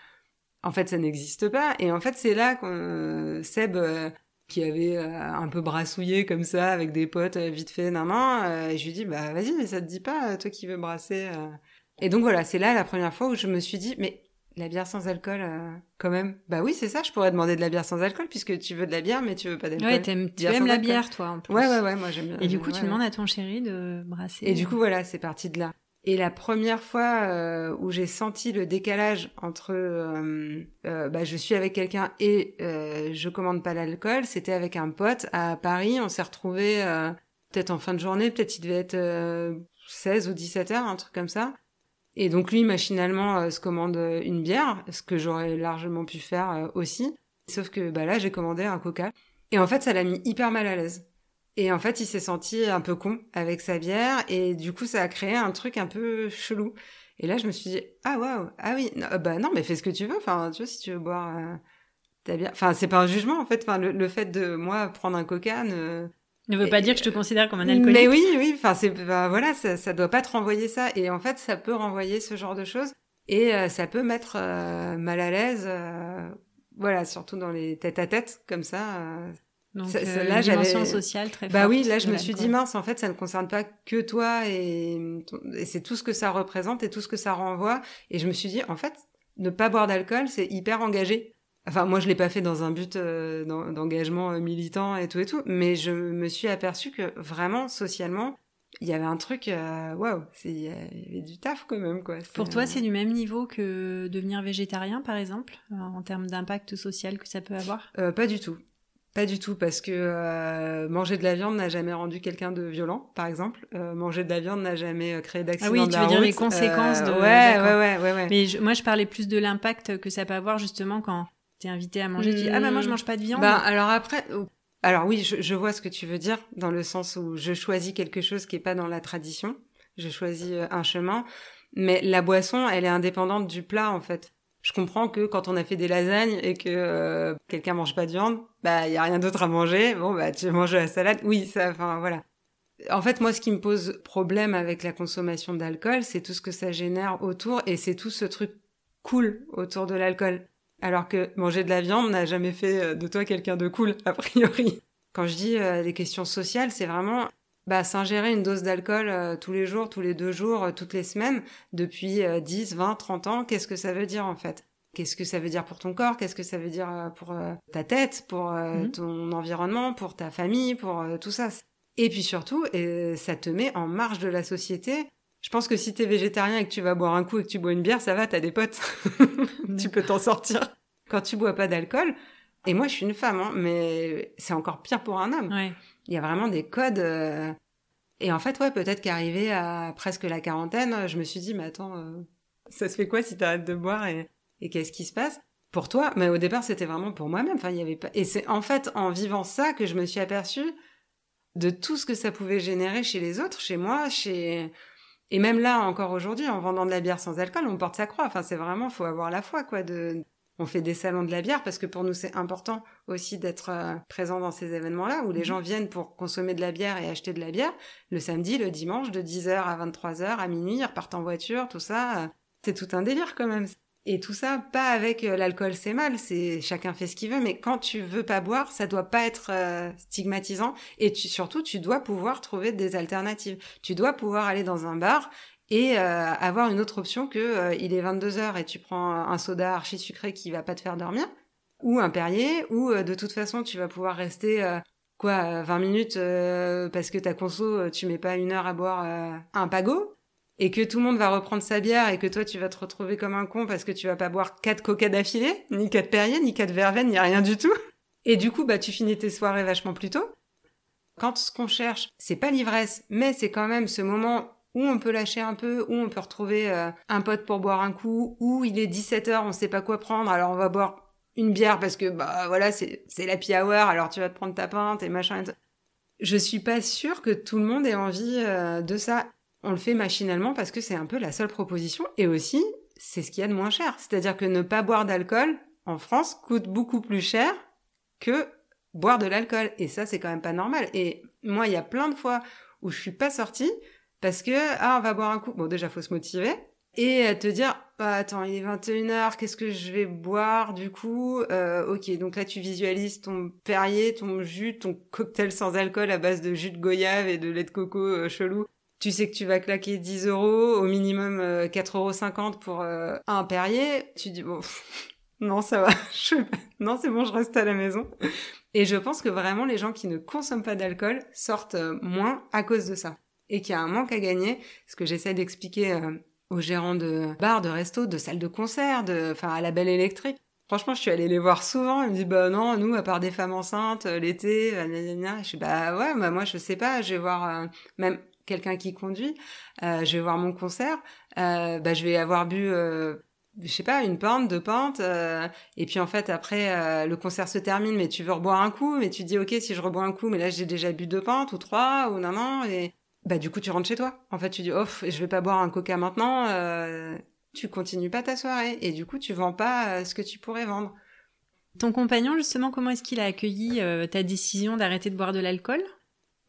en fait ça n'existe pas. Et en fait c'est là qu'on euh, Seb euh, qui avait euh, un peu brassouillé comme ça avec des potes euh, vite fait nan nan, et je lui dis bah vas-y mais ça te dit pas toi qui veux brasser. Et donc voilà c'est là la première fois où je me suis dit mais la bière sans alcool euh, quand même bah oui c'est ça je pourrais demander de la bière sans alcool puisque tu veux de la bière mais tu veux pas d'alcool. Ouais, t'aimes- tu aimes la alcool. bière, toi, en plus. Ouais ouais ouais moi j'aime bien. Et du coup, tu ouais, demandes à ton chéri de brasser. Et du coup, voilà, c'est parti de là. Et la première fois euh, où j'ai senti le décalage entre euh, euh, bah, je suis avec quelqu'un et euh, je commande pas l'alcool, c'était avec un pote à Paris. On s'est retrouvés euh, peut-être en fin de journée, peut-être il devait être euh, 16 ou 17 heures, un truc comme ça. Et donc lui, machinalement, euh, se commande euh, une bière, ce que j'aurais largement pu faire euh, aussi. Sauf que bah, là, j'ai commandé un coca. Et en fait, ça l'a mis hyper mal à l'aise. Et en fait, il s'est senti un peu con avec sa bière et du coup, ça a créé un truc un peu chelou. Et là, je me suis dit, ah waouh, ah oui, non, bah non, mais fais ce que tu veux. Enfin, tu vois, si tu veux boire, t'as bien. Enfin, c'est pas un jugement en fait. Enfin, le, fait de moi prendre un coca ne. Ne veut pas dire que je te considère comme un alcoolique. Mais oui, oui. Enfin, c'est bah, voilà, ça, ça doit pas te renvoyer ça. Et en fait, ça peut renvoyer ce genre de choses. Et euh, ça peut mettre euh, mal à l'aise. voilà, surtout dans les têtes à tête comme ça. Donc, euh, là, dimension sociale très Bah oui, là, je me suis dit, mince, en fait, ça ne concerne pas que toi et, et c'est tout ce que ça représente et tout ce que ça renvoie. Et je me suis dit, en fait, ne pas boire d'alcool, c'est hyper engagé. Enfin, moi, je l'ai pas fait dans un but euh, d'engagement euh, militant et tout et tout, mais je me suis aperçue que vraiment, socialement, il y avait un truc, euh, waouh, il y avait du taf quand même, quoi. Pour toi, c'est du même niveau que devenir végétarien, par exemple, en termes d'impact social que ça peut avoir? Pas du tout. Pas du tout, parce que euh, manger de la viande n'a jamais rendu quelqu'un de violent, par exemple. Euh, manger de la viande n'a jamais euh, créé d'accident. Ah oui, tu veux dire les conséquences de. Ouais, ouais, ouais, ouais, Mais moi, je parlais plus de l'impact que ça peut avoir justement quand t'es invité à manger. Tu dis ah bah moi je mange pas de viande. Bah alors après, alors oui, je, je, vois ce que tu veux dire dans le sens où je choisis quelque chose qui est pas dans la tradition. Je choisis un chemin, mais la boisson, elle est indépendante du plat en fait. Je comprends que quand on a fait des lasagnes et que euh, quelqu'un mange pas de viande, bah il y a rien d'autre à manger. Bon bah tu manges la salade. Oui, ça enfin voilà. En fait, moi ce qui me pose problème avec la consommation d'alcool, c'est tout ce que ça génère autour et c'est tout ce truc cool autour de l'alcool. Alors que manger de la viande n'a jamais fait euh, de toi quelqu'un de cool a priori. Quand je dis euh, des questions sociales, c'est vraiment bah, s'ingérer une dose d'alcool euh, tous les jours, tous les deux jours, euh, toutes les semaines, depuis 10, 20, 30 ans, qu'est-ce que ça veut dire en fait? Qu'est-ce que ça veut dire pour ton corps? Qu'est-ce que ça veut dire pour ta tête, pour mhm. ton environnement, pour ta famille, pour tout ça? Et puis surtout, ça te met en marge de la société. Je pense que si t'es végétarien et que tu vas boire un coup et que tu bois une bière, ça va, t'as des potes. tu peux t'en sortir. Quand tu bois pas d'alcool, et moi je suis une femme, hein, mais c'est encore pire pour un homme. Ouais. Il y a vraiment des codes. Euh, et en fait, ouais, peut-être qu'arrivé à presque la quarantaine, je me suis dit, mais attends, euh, ça se fait quoi si t'arrêtes de boire et, et qu'est-ce qui se passe? Pour toi, mais au départ, c'était vraiment pour moi-même. Enfin, il y avait pas. Et c'est en fait en vivant ça que je me suis aperçue de tout ce que ça pouvait générer chez les autres, chez moi, chez et même là encore aujourd'hui, en vendant de la bière sans alcool, on porte sa croix. Enfin, c'est vraiment, faut avoir la foi, quoi, de on fait des salons de la bière parce que pour nous c'est important aussi d'être euh, présent dans ces événements-là où les mhm. gens viennent pour consommer de la bière et acheter de la bière le samedi, le dimanche de 10h à 23h à minuit, ils repartent en voiture, tout ça, c'est tout un délire quand même. Et tout ça, pas avec euh, l'alcool, c'est mal, c'est chacun fait ce qu'il veut, mais quand tu veux pas boire, ça doit pas être stigmatisant. Et surtout, tu dois pouvoir trouver des alternatives. Tu dois pouvoir aller dans un bar et euh, avoir une autre option que euh, il est 22 heures et tu prends un soda archi sucré qui va pas te faire dormir ou un Perrier ou euh, de toute façon tu vas pouvoir rester quoi 20 minutes parce que ta conso tu mets pas une heure à boire un pago et que tout le monde va reprendre sa bière et que toi tu vas te retrouver comme un con parce que tu vas pas boire quatre coca d'affilée ni quatre Perrier ni quatre verveine ni rien du tout et du coup bah tu finis tes soirées vachement plus tôt quand ce qu'on cherche c'est pas l'ivresse mais c'est quand même ce moment où on peut lâcher un peu, où on peut retrouver euh, un pote pour boire un coup, où il est 17h, on sait pas quoi prendre, alors on va boire une bière parce que bah voilà, c'est l'happy hour, alors tu vas te prendre ta pinte et machin. Et Je suis pas sûre que tout le monde ait envie euh, de ça. On le fait machinalement parce que c'est un peu la seule proposition et aussi c'est ce qu'il y a de moins cher. C'est-à-dire que ne pas boire d'alcool en France coûte beaucoup plus cher que boire de l'alcool et ça c'est quand même pas normal. Et moi il y a plein de fois où je suis pas sortie parce que, ah, on va boire un coup. Bon, déjà, faut se motiver. Et te dire, bah, attends, il est 21h, qu'est-ce que je vais boire du coup euh, Ok, donc là tu visualises ton Perrier, ton jus, ton cocktail sans alcool à base de jus de goyave et de lait de coco euh, chelou. Tu sais que tu vas claquer 10 euros, au minimum euh, 4,50 euros pour euh, un Perrier. Tu dis, bon, non, ça va, non, c'est bon, je reste à la maison. Et je pense que vraiment les gens qui ne consomment pas d'alcool sortent euh, moins à cause de ça et qu'il y a un manque à gagner. Ce que j'essaie d'expliquer euh, aux gérants de bars, de restos, de salles de concert, de, enfin, à la belle électrique. Franchement, je suis allée les voir souvent. Ils me disent, bah non, nous, à part des femmes enceintes, euh, l'été, euh, je suis, bah ouais, bah moi, je sais pas, je vais voir même quelqu'un qui conduit, je vais voir mon concert, bah je vais avoir bu je sais pas, une pinte, deux pintes, et puis en fait après le concert se termine, mais tu veux reboire un coup, mais tu dis ok si je rebois un coup, mais là j'ai déjà bu deux pintes ou trois ou non non, et bah du coup tu rentres chez toi. En fait, tu dis oh, je vais pas boire un coca maintenant. Euh, tu continues pas ta soirée et du coup tu vends pas euh, ce que tu pourrais vendre. Ton compagnon justement, comment est-ce qu'il a accueilli euh, ta décision d'arrêter de boire de l'alcool?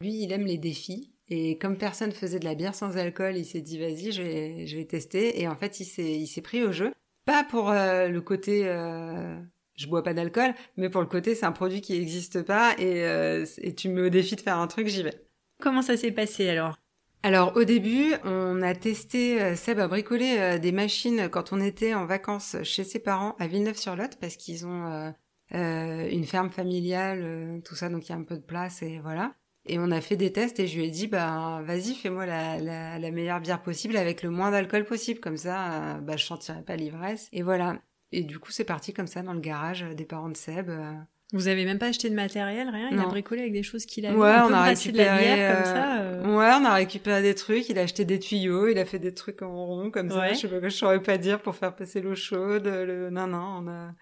Lui, il aime les défis. Et comme personne faisait de la bière sans alcool, il s'est dit vas-y, je vais, je vais tester. Et en fait, il s'est, il s'est pris au jeu. Pas pour le côté je bois pas d'alcool, mais pour le côté c'est un produit qui n'existe pas et, et tu me défies de faire un truc, j'y vais. Comment ça s'est passé alors? Alors au début, on a testé, euh, Seb a bricolé euh, des machines quand on était en vacances chez ses parents à Villeneuve-sur-Lot parce qu'ils ont euh, une ferme familiale, tout ça, donc il y a un peu de place et voilà. Et on a fait des tests et je lui ai dit, bah vas-y, fais-moi la, la, meilleure bière possible avec le moins d'alcool possible, comme ça, bah je sentirai pas l'ivresse. Et voilà. Et du coup, c'est parti comme ça dans le garage des parents de Seb. Vous avez même pas acheté de matériel, rien? Il a bricolé avec des choses qu'il avait. Ouais, on, a récupéré. De la bière, comme ça, euh. Ouais, on a récupéré des trucs. Il a acheté des tuyaux. Il a fait des trucs en rond comme ça. Je sais pas, je saurais pas dire pour faire passer l'eau chaude. Le... Non, non, on a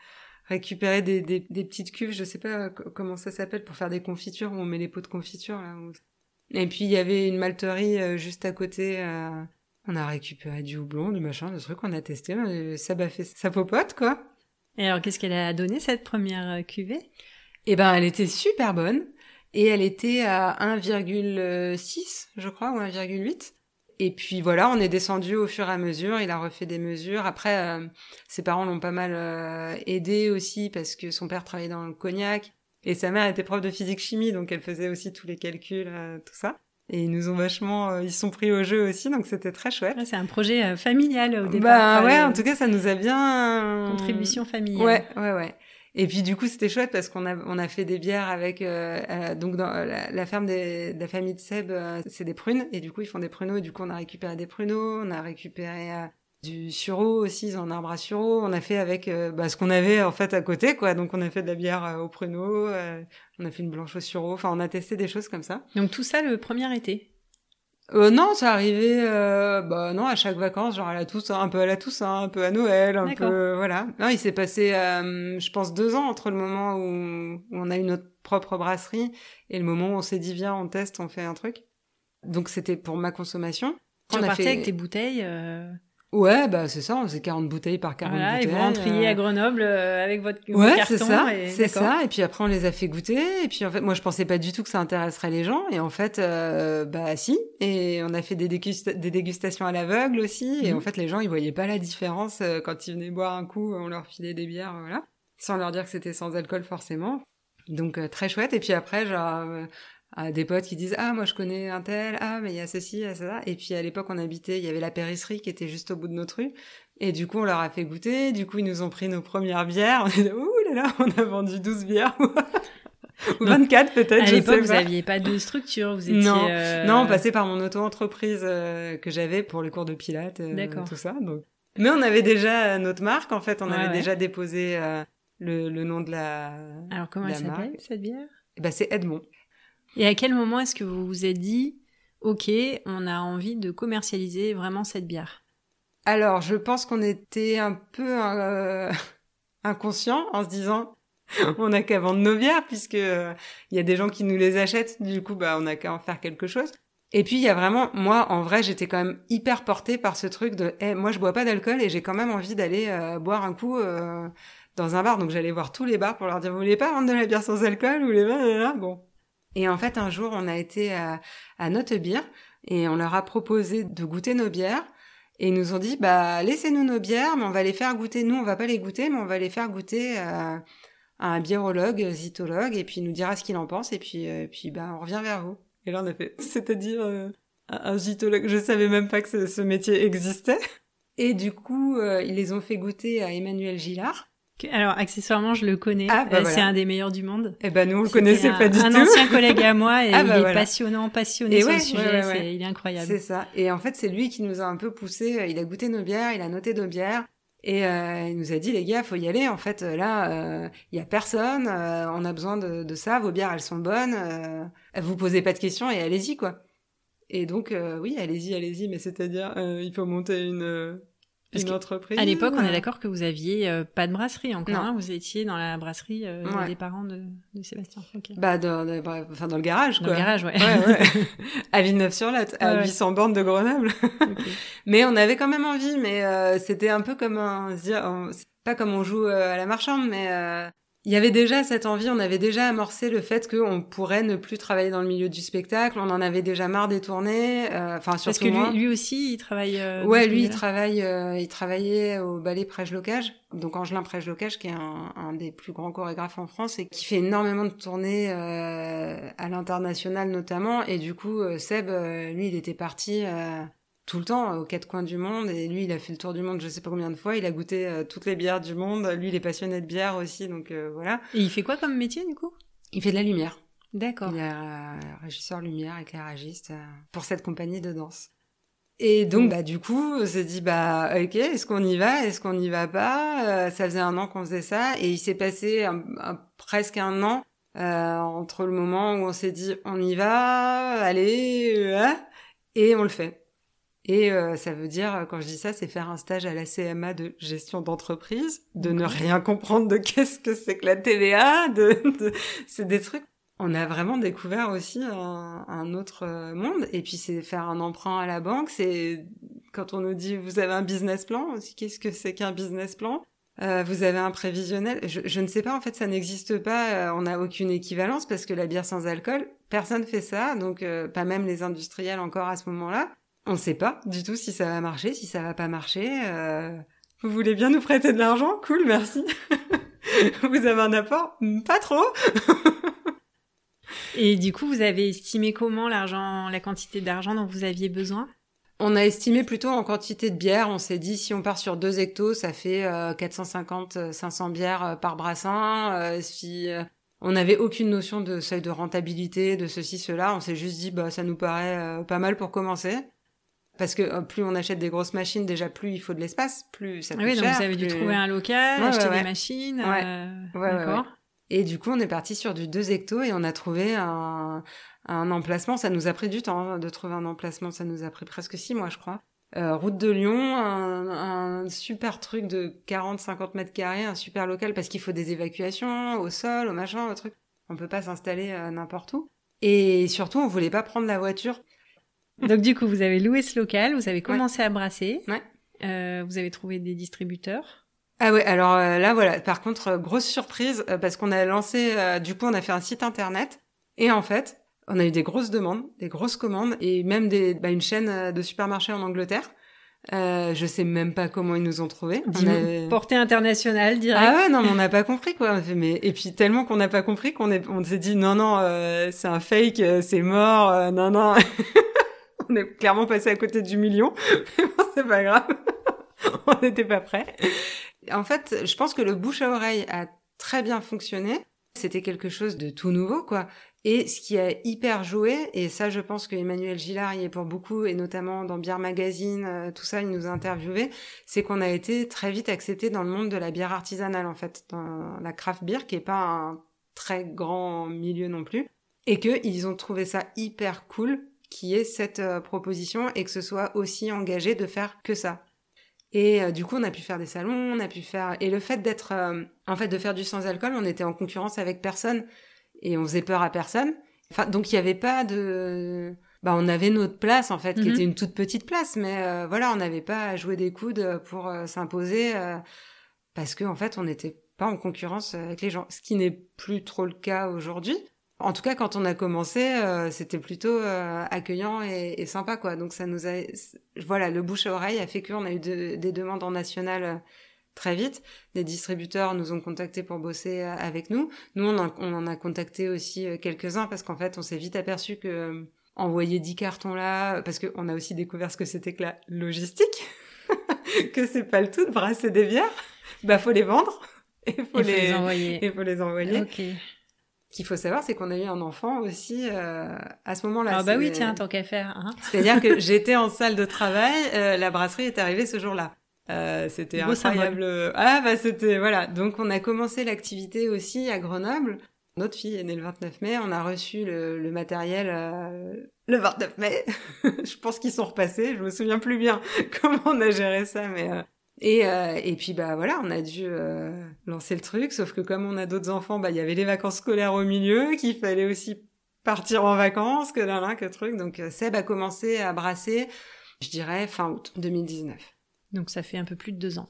récupéré des, des, des petites cuves. Je sais pas comment ça s'appelle pour faire des confitures où on met les pots de confiture là. Et puis il y avait une malterie euh, juste à côté. Euh... On a récupéré du houblon, du machin, des trucs qu'on a testé. Ça m'a fait sa popote quoi. Et alors, qu'est-ce qu'elle a donné cette première euh, cuvée? Eh ben, elle était super bonne et elle était à 1,6, je crois, ou 1,8. Et puis voilà, on est descendu au fur et à mesure. Il a refait des mesures. Après, euh, ses parents l'ont pas mal euh, aidé aussi parce que son père travaillait dans le cognac et sa mère était prof de physique-chimie, donc elle faisait aussi tous les calculs, tout ça. Et ils nous ont vachement, euh, ils sont pris au jeu aussi, donc c'était très chouette. c'est un projet euh, familial au départ. Bah ouais, en tout cas, ça nous a bien. Contribution familiale. Ouais, ouais, ouais. Et puis du coup, c'était chouette parce qu'on a on a fait des bières avec euh, donc dans la, ferme des, de la famille de Seb, c'est des prunes et du coup ils font des pruneaux et du coup on a récupéré des pruneaux, on a récupéré du sureau aussi, en arbre à sureau. On a fait avec euh, bah, ce qu'on avait en fait à côté, quoi. Donc on a fait de la bière euh, au pruneau, euh, on a fait une blanche au sureau. Enfin, on a testé des choses comme ça. Donc tout ça le premier été. Non, ça arrivait, bah non, à chaque vacances, genre à la Toussaint, un peu à la Toussaint, un peu à Noël, un peu, voilà. Non, il s'est passé, je pense, deux ans entre le moment où, on a eu notre propre brasserie et le moment où on s'est dit viens, on teste, on fait un truc. Donc c'était pour ma consommation. Tu on repartais avec tes bouteilles. Ouais, bah c'est ça, faisait 40 bouteilles par 40 voilà, bouteilles. Et vous rentriez à Grenoble euh, avec votre ouais, c'est ça, c'est ça. Et puis après on les a fait goûter. Et puis en fait, moi je pensais pas du tout que ça intéresserait les gens. Et en fait, euh, bah si. Et on a fait des, des dégustations à l'aveugle aussi. Et mhm. en fait, les gens ils voyaient pas la différence euh, quand ils venaient boire un coup. On leur filait des bières, voilà, sans leur dire que c'était sans alcool forcément. Donc très chouette. Et puis après, genre à des potes qui disent ah moi je connais un tel ah mais il y a ceci il y a ça et puis à l'époque on habitait il y avait la périsserie qui était juste au bout de notre rue. Et du coup on leur a fait goûter. Du coup ils nous ont pris nos premières bières. On est dit, ouh là là on a vendu 12 bières ou 24 peut-être à l'époque vous n'aviez pas de structure vous étiez non. euh, non on passait par mon auto-entreprise euh, que j'avais pour les cours de pilates euh, tout ça donc. Mais on avait déjà notre marque en fait. On avait déjà déposé le, le, nom de la alors comment elle s'appelle cette bière? Bah c'est Edmond et à quel moment est-ce que vous vous êtes dit, OK, on a envie de commercialiser vraiment cette bière? Alors, je pense qu'on était un peu euh, inconscient en se disant, on n'a qu'à vendre nos bières puisque euh, il y a des gens qui nous les achètent. Du coup, bah, on n'a qu'à en faire quelque chose. Et puis il y a vraiment, moi en vrai, j'étais quand même hyper portée par ce truc de, hey, moi je bois pas d'alcool et j'ai quand même envie d'aller euh, boire un coup dans un bar. Donc j'allais voir tous les bars pour leur dire, vous voulez pas vendre de la bière sans alcool Vous voulez pas Bon, et en fait, un jour, on a été à, à Notre Bière et on leur a proposé de goûter nos bières. Et ils nous ont dit, bah, laissez-nous nos bières, mais on va les faire goûter. Nous, on va pas les goûter, mais on va les faire goûter à, un biérologue, zytologue, et puis il nous dira ce qu'il en pense, et puis, euh, puis, bah, on revient vers vous. Et là, on a fait, c'est-à-dire, euh, un zytologue. Je savais même pas que ce, métier existait. Et du coup, euh, ils les ont fait goûter à Emmanuel Gillard. Alors, accessoirement, je le connais. Ah, bah euh, c'est un des meilleurs du monde. Eh ben, nous, on le connaissait pas du tout. Un ancien collègue à moi et ah, bah il est passionnant, passionné sur le sujet. il est incroyable. C'est ça. Et en fait, c'est lui qui nous a un peu poussé. Il a goûté nos bières, il a noté nos bières. Et euh, il nous a dit les gars, faut y aller. En fait, là, il y a personne. on a besoin de, de, ça. Vos bières, elles sont bonnes. vous posez pas de questions et allez-y quoi. Et donc oui, allez-y, allez-y. Mais c'est-à-dire, il faut monter une Parce une que entreprise. À l'époque, on est d'accord que vous aviez euh, pas de brasserie encore. Hein, vous étiez dans la brasserie euh, Ouais. des parents de, de Sébastien. Ok. Bah, dans, dans- bref, enfin, dans le garage, Dans quoi. le garage, ouais. Ouais, ouais. à Villeneuve-sur-Lot, à Ouais, ouais. 800 bornes de Grenoble. Mais on avait quand même envie, mais euh, c'était un peu comme un, c'est pas comme on joue euh, à la marchande, mais euh, il y avait déjà cette envie, on avait déjà amorcé le fait qu'on pourrait ne plus travailler dans le milieu du spectacle, on en avait déjà marre des tournées, euh, enfin Parce surtout que lui, lui aussi, il travaille. euh, Ouais, lui, il travaille, euh, il travaillait au ballet Prège-Locage, donc Angelin Prège-Locage, qui est un, un des plus grands chorégraphes en France et qui fait énormément de tournées euh, à l'international notamment. Et du coup, euh, Seb, euh, lui, il était parti euh, tout le temps aux quatre coins du monde. Et lui, il a fait le tour du monde, je sais pas combien de fois. Il a goûté euh, toutes les bières du monde. Lui, il est passionné de bière aussi, donc euh, voilà. Et il fait quoi comme métier, du coup? Il fait de la lumière. D'accord. Il est euh, régisseur lumière, éclairagiste euh, pour cette compagnie de danse. Et donc, bah, du coup, on s'est dit, bah, ok, est-ce qu'on y va, est-ce qu'on n'y va pas? Euh, Ça faisait un an qu'on faisait ça, et il s'est passé un- un- presque un an euh, entre le moment où on s'est dit, on y va, allez, euh, hein, et on le fait. Et euh, ça veut dire, quand je dis ça, c'est faire un stage à la CMA de gestion d'entreprise, de ne rien comprendre de qu'est-ce que c'est que la TVA, de, de- c'est des trucs. On a vraiment découvert aussi un, un autre euh, monde. Et puis c'est faire un emprunt à la banque. C'est quand on nous dit vous avez un business plan aussi. Qu'est-ce que c'est qu'un business plan? Euh, Vous avez un prévisionnel. Je, je ne sais pas. En fait, ça n'existe pas. Euh, on n'a aucune équivalence parce que la bière sans alcool, personne fait ça. Donc euh, pas même les industriels encore à ce moment-là. On ne sait pas du tout si ça va marcher, si ça va pas marcher. Euh, Vous voulez bien nous prêter de l'argent? Cool, merci. vous avez un apport? Pas trop. Et du coup, vous avez estimé comment l'argent, la quantité d'argent dont vous aviez besoin? On a estimé plutôt en quantité de bière. On s'est dit si on part sur deux hectos, ça fait euh, 450-500 bières euh, par brassin. Euh, si euh, on n'avait aucune notion de seuil de rentabilité, de ceci, cela, on s'est juste dit bah ça nous paraît euh, pas mal pour commencer. Parce que euh, plus on achète des grosses machines, déjà plus il faut de l'espace, plus ça Ah coûte oui, donc cher, vous avez dû trouver un local, Ouais, acheter ouais, des ouais. machines. Ouais. euh. Et du coup, on est parti sur du 2 hectos et on a trouvé un, un emplacement. Ça nous a pris du temps hein, de trouver un emplacement. Ça nous a pris presque six mois, je crois. Euh, route de Lyon, un, un super truc de 40-50 mètres carrés, un super local parce qu'il faut des évacuations au sol, au machin, au truc. On peut pas s'installer euh, n'importe où. Et surtout, on voulait pas prendre la voiture. Donc du coup, vous avez loué ce local, vous avez commencé à brasser. Ouais. Euh, vous avez trouvé des distributeurs. Ah ouais, alors euh, là voilà, par contre, euh, grosse surprise, euh, parce qu'on a lancé, euh, du coup on a fait un site internet, et en fait, on a eu des grosses demandes, des grosses commandes, et même des, bah, une chaîne de supermarchés en Angleterre. Euh, je sais même pas comment ils nous ont trouvés. On avait- Portée internationale, direct. Ah ouais, non, mais on n'a pas compris quoi. Mais et puis tellement qu'on n'a pas compris qu'on est, on s'est dit non non, euh, c'est un fake, c'est mort, euh, non non. on est clairement passé à côté du million. Bon, c'est pas grave, on n'était pas prêts. En fait, je pense que le bouche à oreille a très bien fonctionné. C'était quelque chose de tout nouveau quoi. Et ce qui a hyper joué, et ça je pense que Emmanuel Gillard y est pour beaucoup, et notamment dans Bière Magazine, euh, tout ça, il nous a interviewés, c'est qu'on a été très vite accepté dans le monde de la bière artisanale en fait, dans la craft beer qui est pas un très grand milieu non plus, et que ils ont trouvé ça hyper cool qui est cette euh, proposition et que ce soit aussi engagé de faire que ça. Et euh, du coup, on a pu faire des salons, on a pu faire et le fait d'être euh, en fait de faire du sans alcool, on était en concurrence avec personne et on faisait peur à personne. Enfin, donc il y avait pas de bah on avait notre place en fait qui Mhm. était une toute petite place mais euh, voilà, on n'avait pas à jouer des coudes pour s'imposer parce que en fait, on n'était pas en concurrence avec les gens, ce qui n'est plus trop le cas aujourd'hui. En tout cas, quand on a commencé, euh, c'était plutôt euh, accueillant et, et sympa, quoi. Donc ça nous a, voilà, le bouche à oreille a fait qu'on a eu de- des demandes en national euh, très vite. Des distributeurs nous ont contactés pour bosser euh, avec nous. Nous, on en, on en a contacté aussi euh, quelques-uns parce qu'en fait, on s'est vite aperçu que euh, envoyer 10 cartons là, parce qu'on a aussi découvert ce que c'était que la logistique, que c'est pas le tout de brasser des bières. Bah, faut les vendre. Et faut, Il faut les, les envoyer. et faut les envoyer. Ok. Qu'il faut savoir, c'est qu'on a eu un enfant aussi euh, à ce moment-là. Ah bah oui, tiens, tant qu'à faire. Hein. C'est-à-dire que j'étais en salle de travail, euh, la brasserie est arrivée ce jour-là. Euh, c'était incroyable. Ah bah c'était voilà. Donc on a commencé l'activité aussi à Grenoble. Notre fille est née le 29 mai. On a reçu le, le matériel euh, le 29 mai. je pense qu'ils sont repassés. Je me souviens plus bien comment on a géré ça, mais euh, Et, euh, et puis bah voilà, on a dû euh, lancer le truc, sauf que comme on a d'autres enfants, bah il y avait les vacances scolaires au milieu, qu'il fallait aussi partir en vacances, que là là, que truc. Donc euh, Seb a commencé à brasser, je dirais fin août 2019. Donc ça fait un peu plus de deux ans.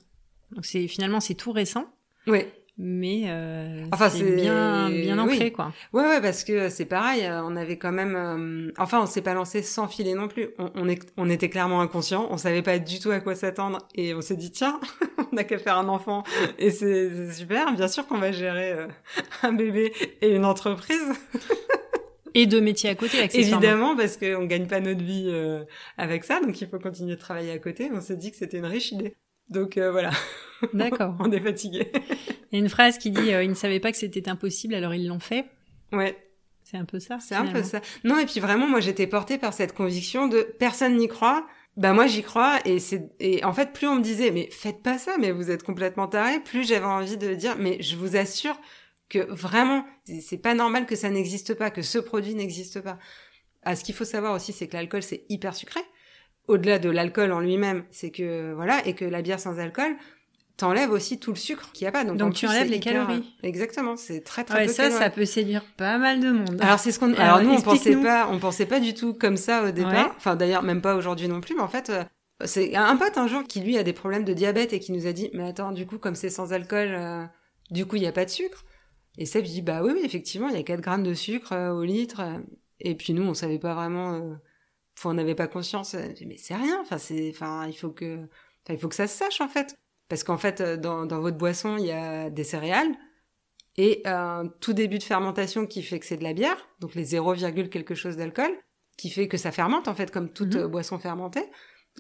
Donc c'est finalement c'est tout récent. Oui mais euh, enfin c'est bien bien ancré quoi. Ouais ouais parce que c'est pareil, euh, on avait quand même euh, enfin on s'est pas lancé sans filer non plus. On, on, est, on était clairement inconscient, on savait pas du tout à quoi s'attendre et on s'est dit tiens, on a qu'à faire un enfant et c'est super, bien sûr qu'on va gérer euh, un bébé et une entreprise. Et deux métiers à côté, accessoirement. Évidemment, parce qu'on gagne pas notre vie avec ça, donc il faut continuer de travailler à côté. On s'est dit que c'était une riche idée. Donc voilà. D'accord. on est fatigué. Il y a une phrase qui dit euh, ils ne savaient pas que c'était impossible, alors ils l'ont fait. Ouais. C'est un peu ça. C'est un peu ça. Non, et puis vraiment, moi, j'étais portée par cette conviction de personne n'y croit. Bah moi j'y crois et c'est et en fait plus on me disait mais faites pas ça mais vous êtes complètement taré plus j'avais envie de dire mais je vous assure que vraiment c'est pas normal que ça n'existe pas que ce produit n'existe pas. Ah, ce qu'il faut savoir aussi c'est que l'alcool c'est hyper sucré. Au-delà de l'alcool en lui-même, c'est que voilà et que la bière sans alcool, t'enlèves aussi tout le sucre qu'il n'y a pas. Donc, Donc tu enlèves les calories. Exactement, c'est très très ouais, ça, ça peut séduire pas mal de monde. Alors c'est ce qu'on. Alors, nous on pensait pas, on pensait pas du tout comme ça au départ. Enfin d'ailleurs même pas aujourd'hui non plus, mais en fait. Euh, c'est un pote un jour qui lui a des problèmes de diabète et qui nous a dit mais attends du coup comme c'est sans alcool euh, du coup il y a pas de sucre et Seb dit bah oui oui effectivement il y a 4 grammes de sucre euh, au litre et puis nous on savait pas vraiment on n'avait pas conscience. Mais c'est rien. Enfin c'est enfin il faut que il faut que ça se sache en fait. Parce qu'en fait, euh, dans, votre boisson, il y a des céréales et un tout début de fermentation qui fait que c'est de la bière, donc les 0, quelque chose d'alcool, qui fait que ça fermente en fait comme toute mhm. boisson fermentée,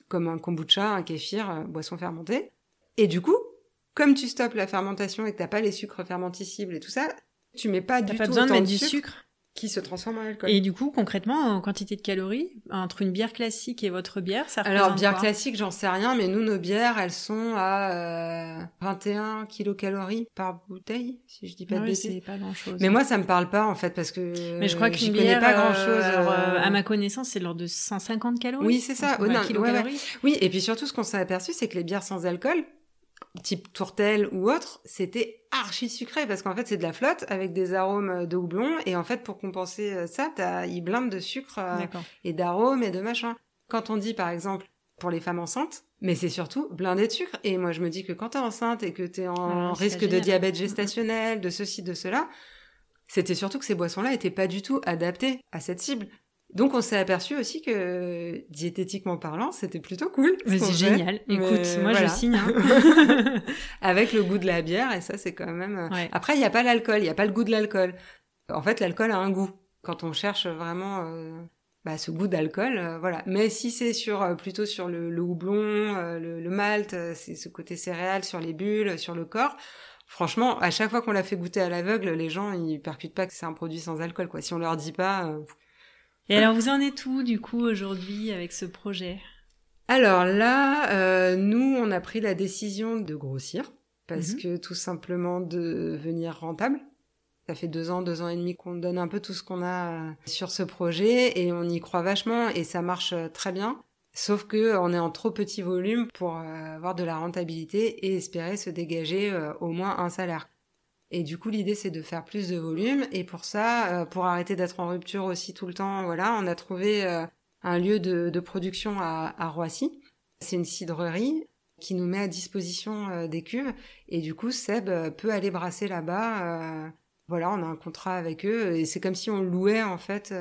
comme un kombucha, un kéfir, euh, boisson fermentée. Et du coup, comme tu stoppes la fermentation et que t'as pas les sucres fermenticibles et tout ça, tu mets pas du pas tout besoin de mettre du sucre? Qui se transforme en alcool. Et du coup, concrètement, en quantité de calories, entre une bière classique et votre bière, ça représente Alors, bière classique, j'en sais rien, mais nous, nos bières, elles sont à 21 euh, kilocalories par bouteille, si je dis pas de bêtises. c'est pas grand-chose. Mais moi, ça me parle pas, en fait, parce que Mais je crois qu'une bière, pas grand-chose. Euh, à ma connaissance, c'est l'ordre de 150 calories. Oui, c'est ça. Oh, non, Oui, et puis surtout, ce qu'on s'est aperçu, c'est que les bières sans alcool, type tourtelle ou autre, c'était archi sucré parce qu'en fait c'est de la flotte avec des arômes de houblon et en fait pour compenser euh, ça, t'as, ils blindent de sucre euh, et d'arômes et de machin. Quand on dit par exemple pour les femmes enceintes, mais c'est surtout blindé de sucre et moi je me dis que quand t'es enceinte et que t'es en ah, risque de diabète gestationnel, de ceci, de cela, c'était surtout que ces boissons-là étaient pas du tout adaptées à cette cible. Donc on s'est aperçu aussi que diététiquement parlant, c'était plutôt cool. Mais c'est génial. Écoute, moi je signe. Hein. Avec le goût de la bière et ça c'est quand même. Euh, après il n'y a pas l'alcool, il n'y a pas le goût de l'alcool. En fait l'alcool a un goût. Quand on cherche vraiment euh, bah, ce goût d'alcool, euh, voilà. Mais si c'est sur plutôt sur le, houblon, le, malt, c'est ce côté céréal sur les bulles, sur le corps. Franchement, à chaque fois qu'on l'a fait goûter à l'aveugle, les gens ils percutent pas que c'est un produit sans alcool quoi. Si on leur dit pas. Et alors, vous en êtes où, du coup, aujourd'hui, avec ce projet? Alors là, euh, nous, on a pris la décision de grossir, parce mhm. que tout simplement de devenir rentable. Ça fait deux ans, deux ans et demi qu'on donne un peu tout ce qu'on a euh, sur ce projet, et on y croit vachement, et ça marche euh, très bien. Sauf que on est en trop petit volume pour avoir de la rentabilité et espérer se dégager au moins un salaire. Et du coup, l'idée, c'est de faire plus de volume. Et pour ça, euh, pour arrêter d'être en rupture aussi tout le temps, voilà, on a trouvé euh, un lieu de, production à, Roissy. C'est une cidrerie qui nous met à disposition euh, des cuves. Et du coup, Seb peut aller brasser là-bas. voilà, on a un contrat avec eux. Et c'est comme si on louait, en fait,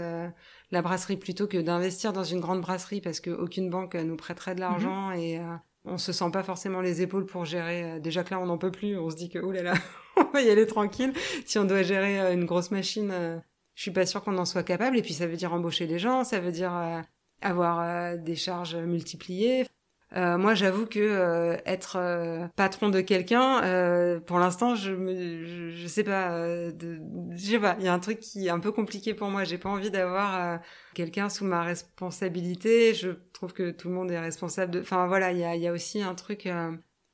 la brasserie plutôt que d'investir dans une grande brasserie parce qu'aucune banque nous prêterait de l'argent. Mhm. Et on se sent pas forcément les épaules pour gérer. Déjà que là, on n'en peut plus. On se dit que, là, on va y aller tranquille. Si on doit gérer euh, une grosse machine, euh, je suis pas sûre qu'on en soit capable. Et puis ça veut dire embaucher des gens, ça veut dire euh, avoir des charges multipliées. Moi, j'avoue que être patron de quelqu'un, pour l'instant, je, me, je, sais pas, de, je sais pas. Il y a un truc qui est un peu compliqué pour moi. J'ai pas envie d'avoir quelqu'un sous ma responsabilité. Je trouve que tout le monde est responsable de. Enfin voilà, il y a, y a aussi un truc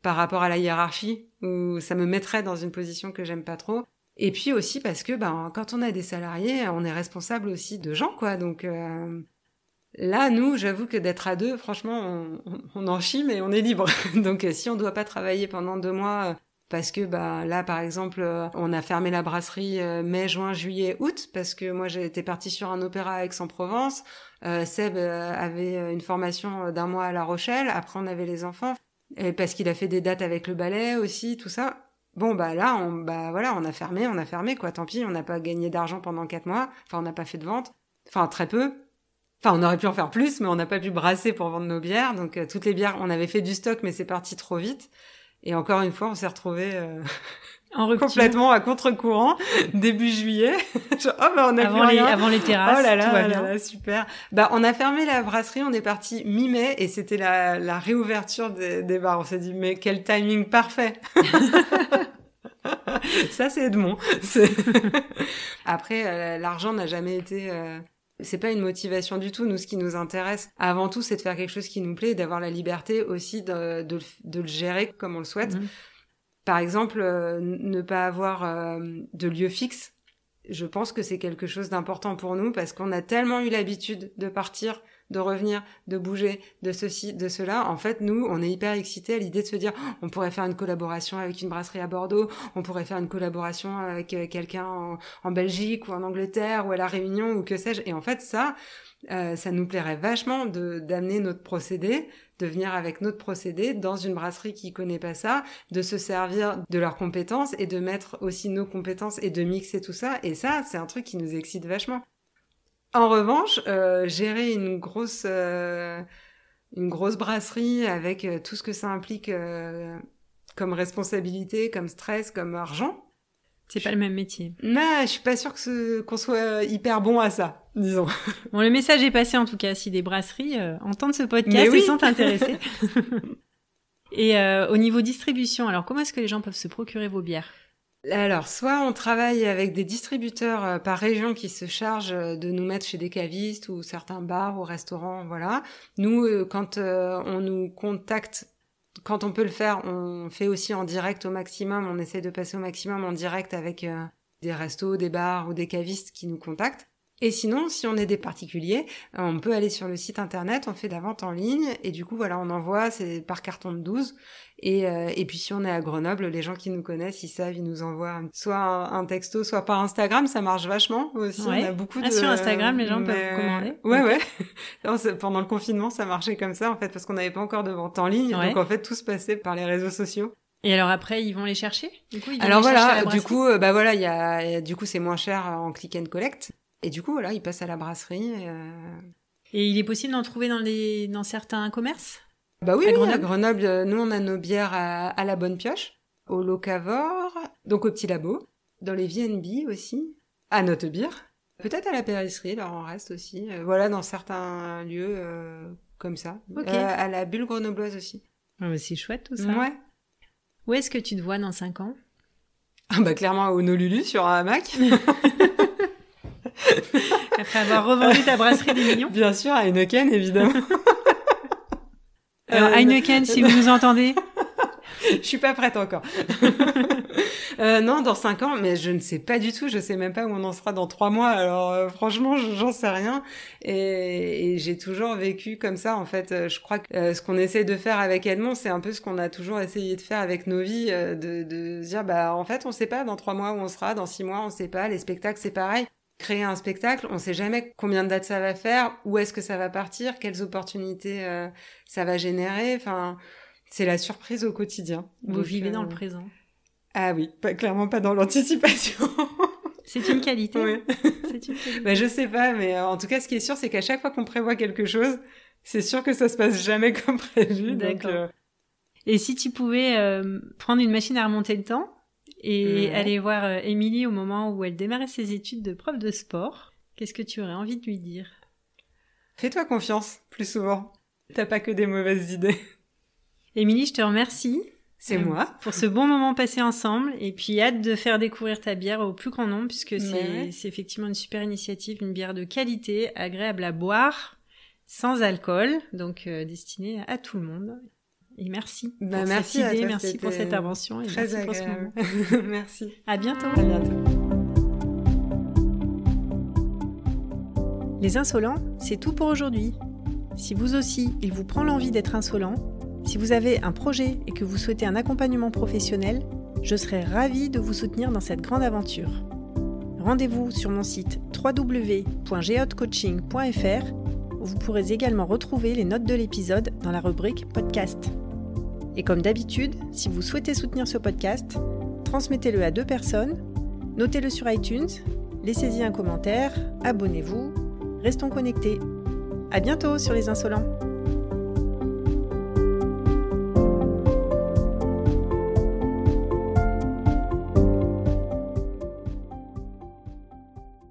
par rapport à la hiérarchie où ça me mettrait dans une position que j'aime pas trop. Et puis aussi parce que ben quand on a des salariés, on est responsable aussi de gens quoi. Donc euh, Là, nous, j'avoue que d'être à deux, franchement, on, en chie, mais on est libre. Donc, euh, si on doit pas travailler pendant deux mois, euh, parce que bah là, par exemple, euh, on a fermé la brasserie mai, juin, juillet, août, parce que moi, j'étais partie sur un opéra à Aix-en-Provence. Seb avait une formation d'un mois à La Rochelle. Après, on avait les enfants, et parce qu'il a fait des dates avec le ballet aussi, tout ça. Bon bah là, on bah voilà, on a fermé, on a fermé quoi. Tant pis, on n'a pas gagné d'argent pendant quatre mois. Enfin, on n'a pas fait de vente. Enfin, très peu. Enfin, on aurait pu en faire plus, mais on n'a pas pu brasser pour vendre nos bières. Donc, euh, toutes les bières, on avait fait du stock, mais c'est parti trop vite. Et encore une fois, on s'est retrouvé euh, complètement à contre-courant début juillet. oh bah on a avant, les, avant les terrasses. Oh là là, tout va super. Bah on a fermé la brasserie, on est parti mi-mai et c'était la, la réouverture des, des bars. On s'est dit mais quel timing parfait. Ça c'est Edmond. Après euh, l'argent n'a jamais été c'est pas une motivation du tout. Nous, ce qui nous intéresse, avant tout, c'est de faire quelque chose qui nous plaît et d'avoir la liberté aussi de, de, le gérer comme on le souhaite. Mhm. Par exemple, euh, ne pas avoir euh, de lieu fixe. Je pense que c'est quelque chose d'important pour nous parce qu'on a tellement eu l'habitude de partir de revenir, de bouger, de ceci, de cela. En fait, nous, on est hyper excités à l'idée de se dire, oh, on pourrait faire une collaboration avec une brasserie à Bordeaux, on pourrait faire une collaboration avec euh, quelqu'un en, Belgique ou en Angleterre ou à la Réunion ou que sais-je. Et en fait, ça, euh, ça nous plairait vachement de d'amener notre procédé, de venir avec notre procédé dans une brasserie qui connaît pas ça, de se servir de leurs compétences et de mettre aussi nos compétences et de mixer tout ça. Et ça, c'est un truc qui nous excite vachement. En revanche, euh, gérer une grosse, euh, une grosse brasserie avec euh, tout ce que ça implique comme responsabilité, comme stress, comme argent. C'est pas le même métier. Non, je suis pas sûre que qu'on soit hyper bon à ça, disons. Bon, le message est passé en tout cas. Si des brasseries entendent ce podcast et sont intéressés. et au niveau distribution, alors comment est-ce que les gens peuvent se procurer vos bières? Alors, soit on travaille avec des distributeurs euh, par région qui se chargent euh, de nous mettre chez des cavistes ou certains bars ou restaurants, voilà. Nous, euh, quand on nous contacte, quand on peut le faire, on fait aussi en direct au maximum. On essaie de passer au maximum en direct avec des restos, des bars ou des cavistes qui nous contactent. Et sinon, si on est des particuliers, on peut aller sur le site internet, on fait de la vente en ligne, et du coup, voilà, on envoie, c'est par carton de 12. Et, euh, et puis si on est à Grenoble, les gens qui nous connaissent, ils savent, ils nous envoient soit un, texto, soit par Instagram, ça marche vachement aussi. On a beaucoup ah, de... sur Instagram, les gens peuvent commander. Ouais, ouais. Pendant le confinement, ça marchait comme ça en fait, parce qu'on n'avait pas encore de vente en ligne, donc en fait tout se passait par les réseaux sociaux. Et alors après, ils vont les chercher? Du coup, ils Alors voilà, du coup, euh, bah voilà, il y a, du coup, c'est moins cher en click and collect. Et du coup, voilà, il passe à la brasserie. Et, euh, et il est possible d'en trouver dans, les, dans certains commerces? Bah oui, à Grenoble, à Grenoble? Euh, nous, on a nos bières à, la Bonne Pioche, au Locavor, donc au Petit Labo, dans les VNB aussi, à Notre Bière, peut-être à la Périsserie, là, en reste aussi. Euh, voilà, dans certains lieux comme ça. à la Bulle Grenobloise aussi. Ah, c'est chouette tout ça. Ouais. Où est-ce que tu te vois dans 5 ans? Ah bah clairement au Nolulu sur un hamac. Après avoir revendu ta brasserie des millions Bien sûr, à Heineken, évidemment. Alors, euh, Heineken, si vous nous entendez. je suis pas prête encore. euh, non, dans cinq ans, mais je ne sais pas du tout. Je sais même pas où on en sera dans trois mois. Alors euh, franchement, j'en sais rien. Et, et j'ai toujours vécu comme ça. En fait, euh, je crois que ce qu'on essaie de faire avec Edmond, c'est un peu ce qu'on a toujours essayé de faire avec nos vies, de, de dire bah en fait, on sait pas dans trois mois où on sera, dans six mois, on sait pas. Les spectacles, c'est pareil créer un spectacle, on sait jamais combien de dates ça va faire, où est-ce que ça va partir, quelles opportunités euh, ça va générer. Enfin, c'est la surprise au quotidien. Vous vivez dans le euh, présent. Ah oui, pas, clairement pas dans l'anticipation. c'est une qualité. Oui. c'est une qualité. bah, je sais pas, mais euh, en tout cas, ce qui est sûr, c'est qu'à chaque fois qu'on prévoit quelque chose, c'est sûr que ça se passe jamais comme prévu. D'accord. Et si tu pouvais prendre une machine à remonter le temps et aller voir euh, Émilie au moment où elle démarrait ses études de prof de sport. Qu'est-ce que tu aurais envie de lui dire? Fais-toi confiance, plus souvent. T'as pas que des mauvaises idées. Émilie, je te remercie. C'est euh, moi. Pour ce bon moment passé ensemble. Et puis, hâte de faire découvrir ta bière au plus grand nombre, puisque c'est effectivement une super initiative, une bière de qualité, agréable à boire, sans alcool, donc euh, destinée à tout le monde. Et merci. Bah, merci merci pour cette intervention et très merci pour ce moment. merci. À bientôt. À bientôt. Les insolents, c'est tout pour aujourd'hui. Si vous aussi, il vous prend l'envie d'être insolent, si vous avez un projet et que vous souhaitez un accompagnement professionnel, je serai ravie de vous soutenir dans cette grande aventure. Rendez-vous sur mon site www.geotcoaching.fr où vous pourrez également retrouver les notes de l'épisode dans la rubrique podcast. Et comme d'habitude, si vous souhaitez soutenir ce podcast, transmettez-le à deux personnes, notez-le sur iTunes, laissez-y un commentaire, abonnez-vous, restons connectés. À bientôt sur les insolents.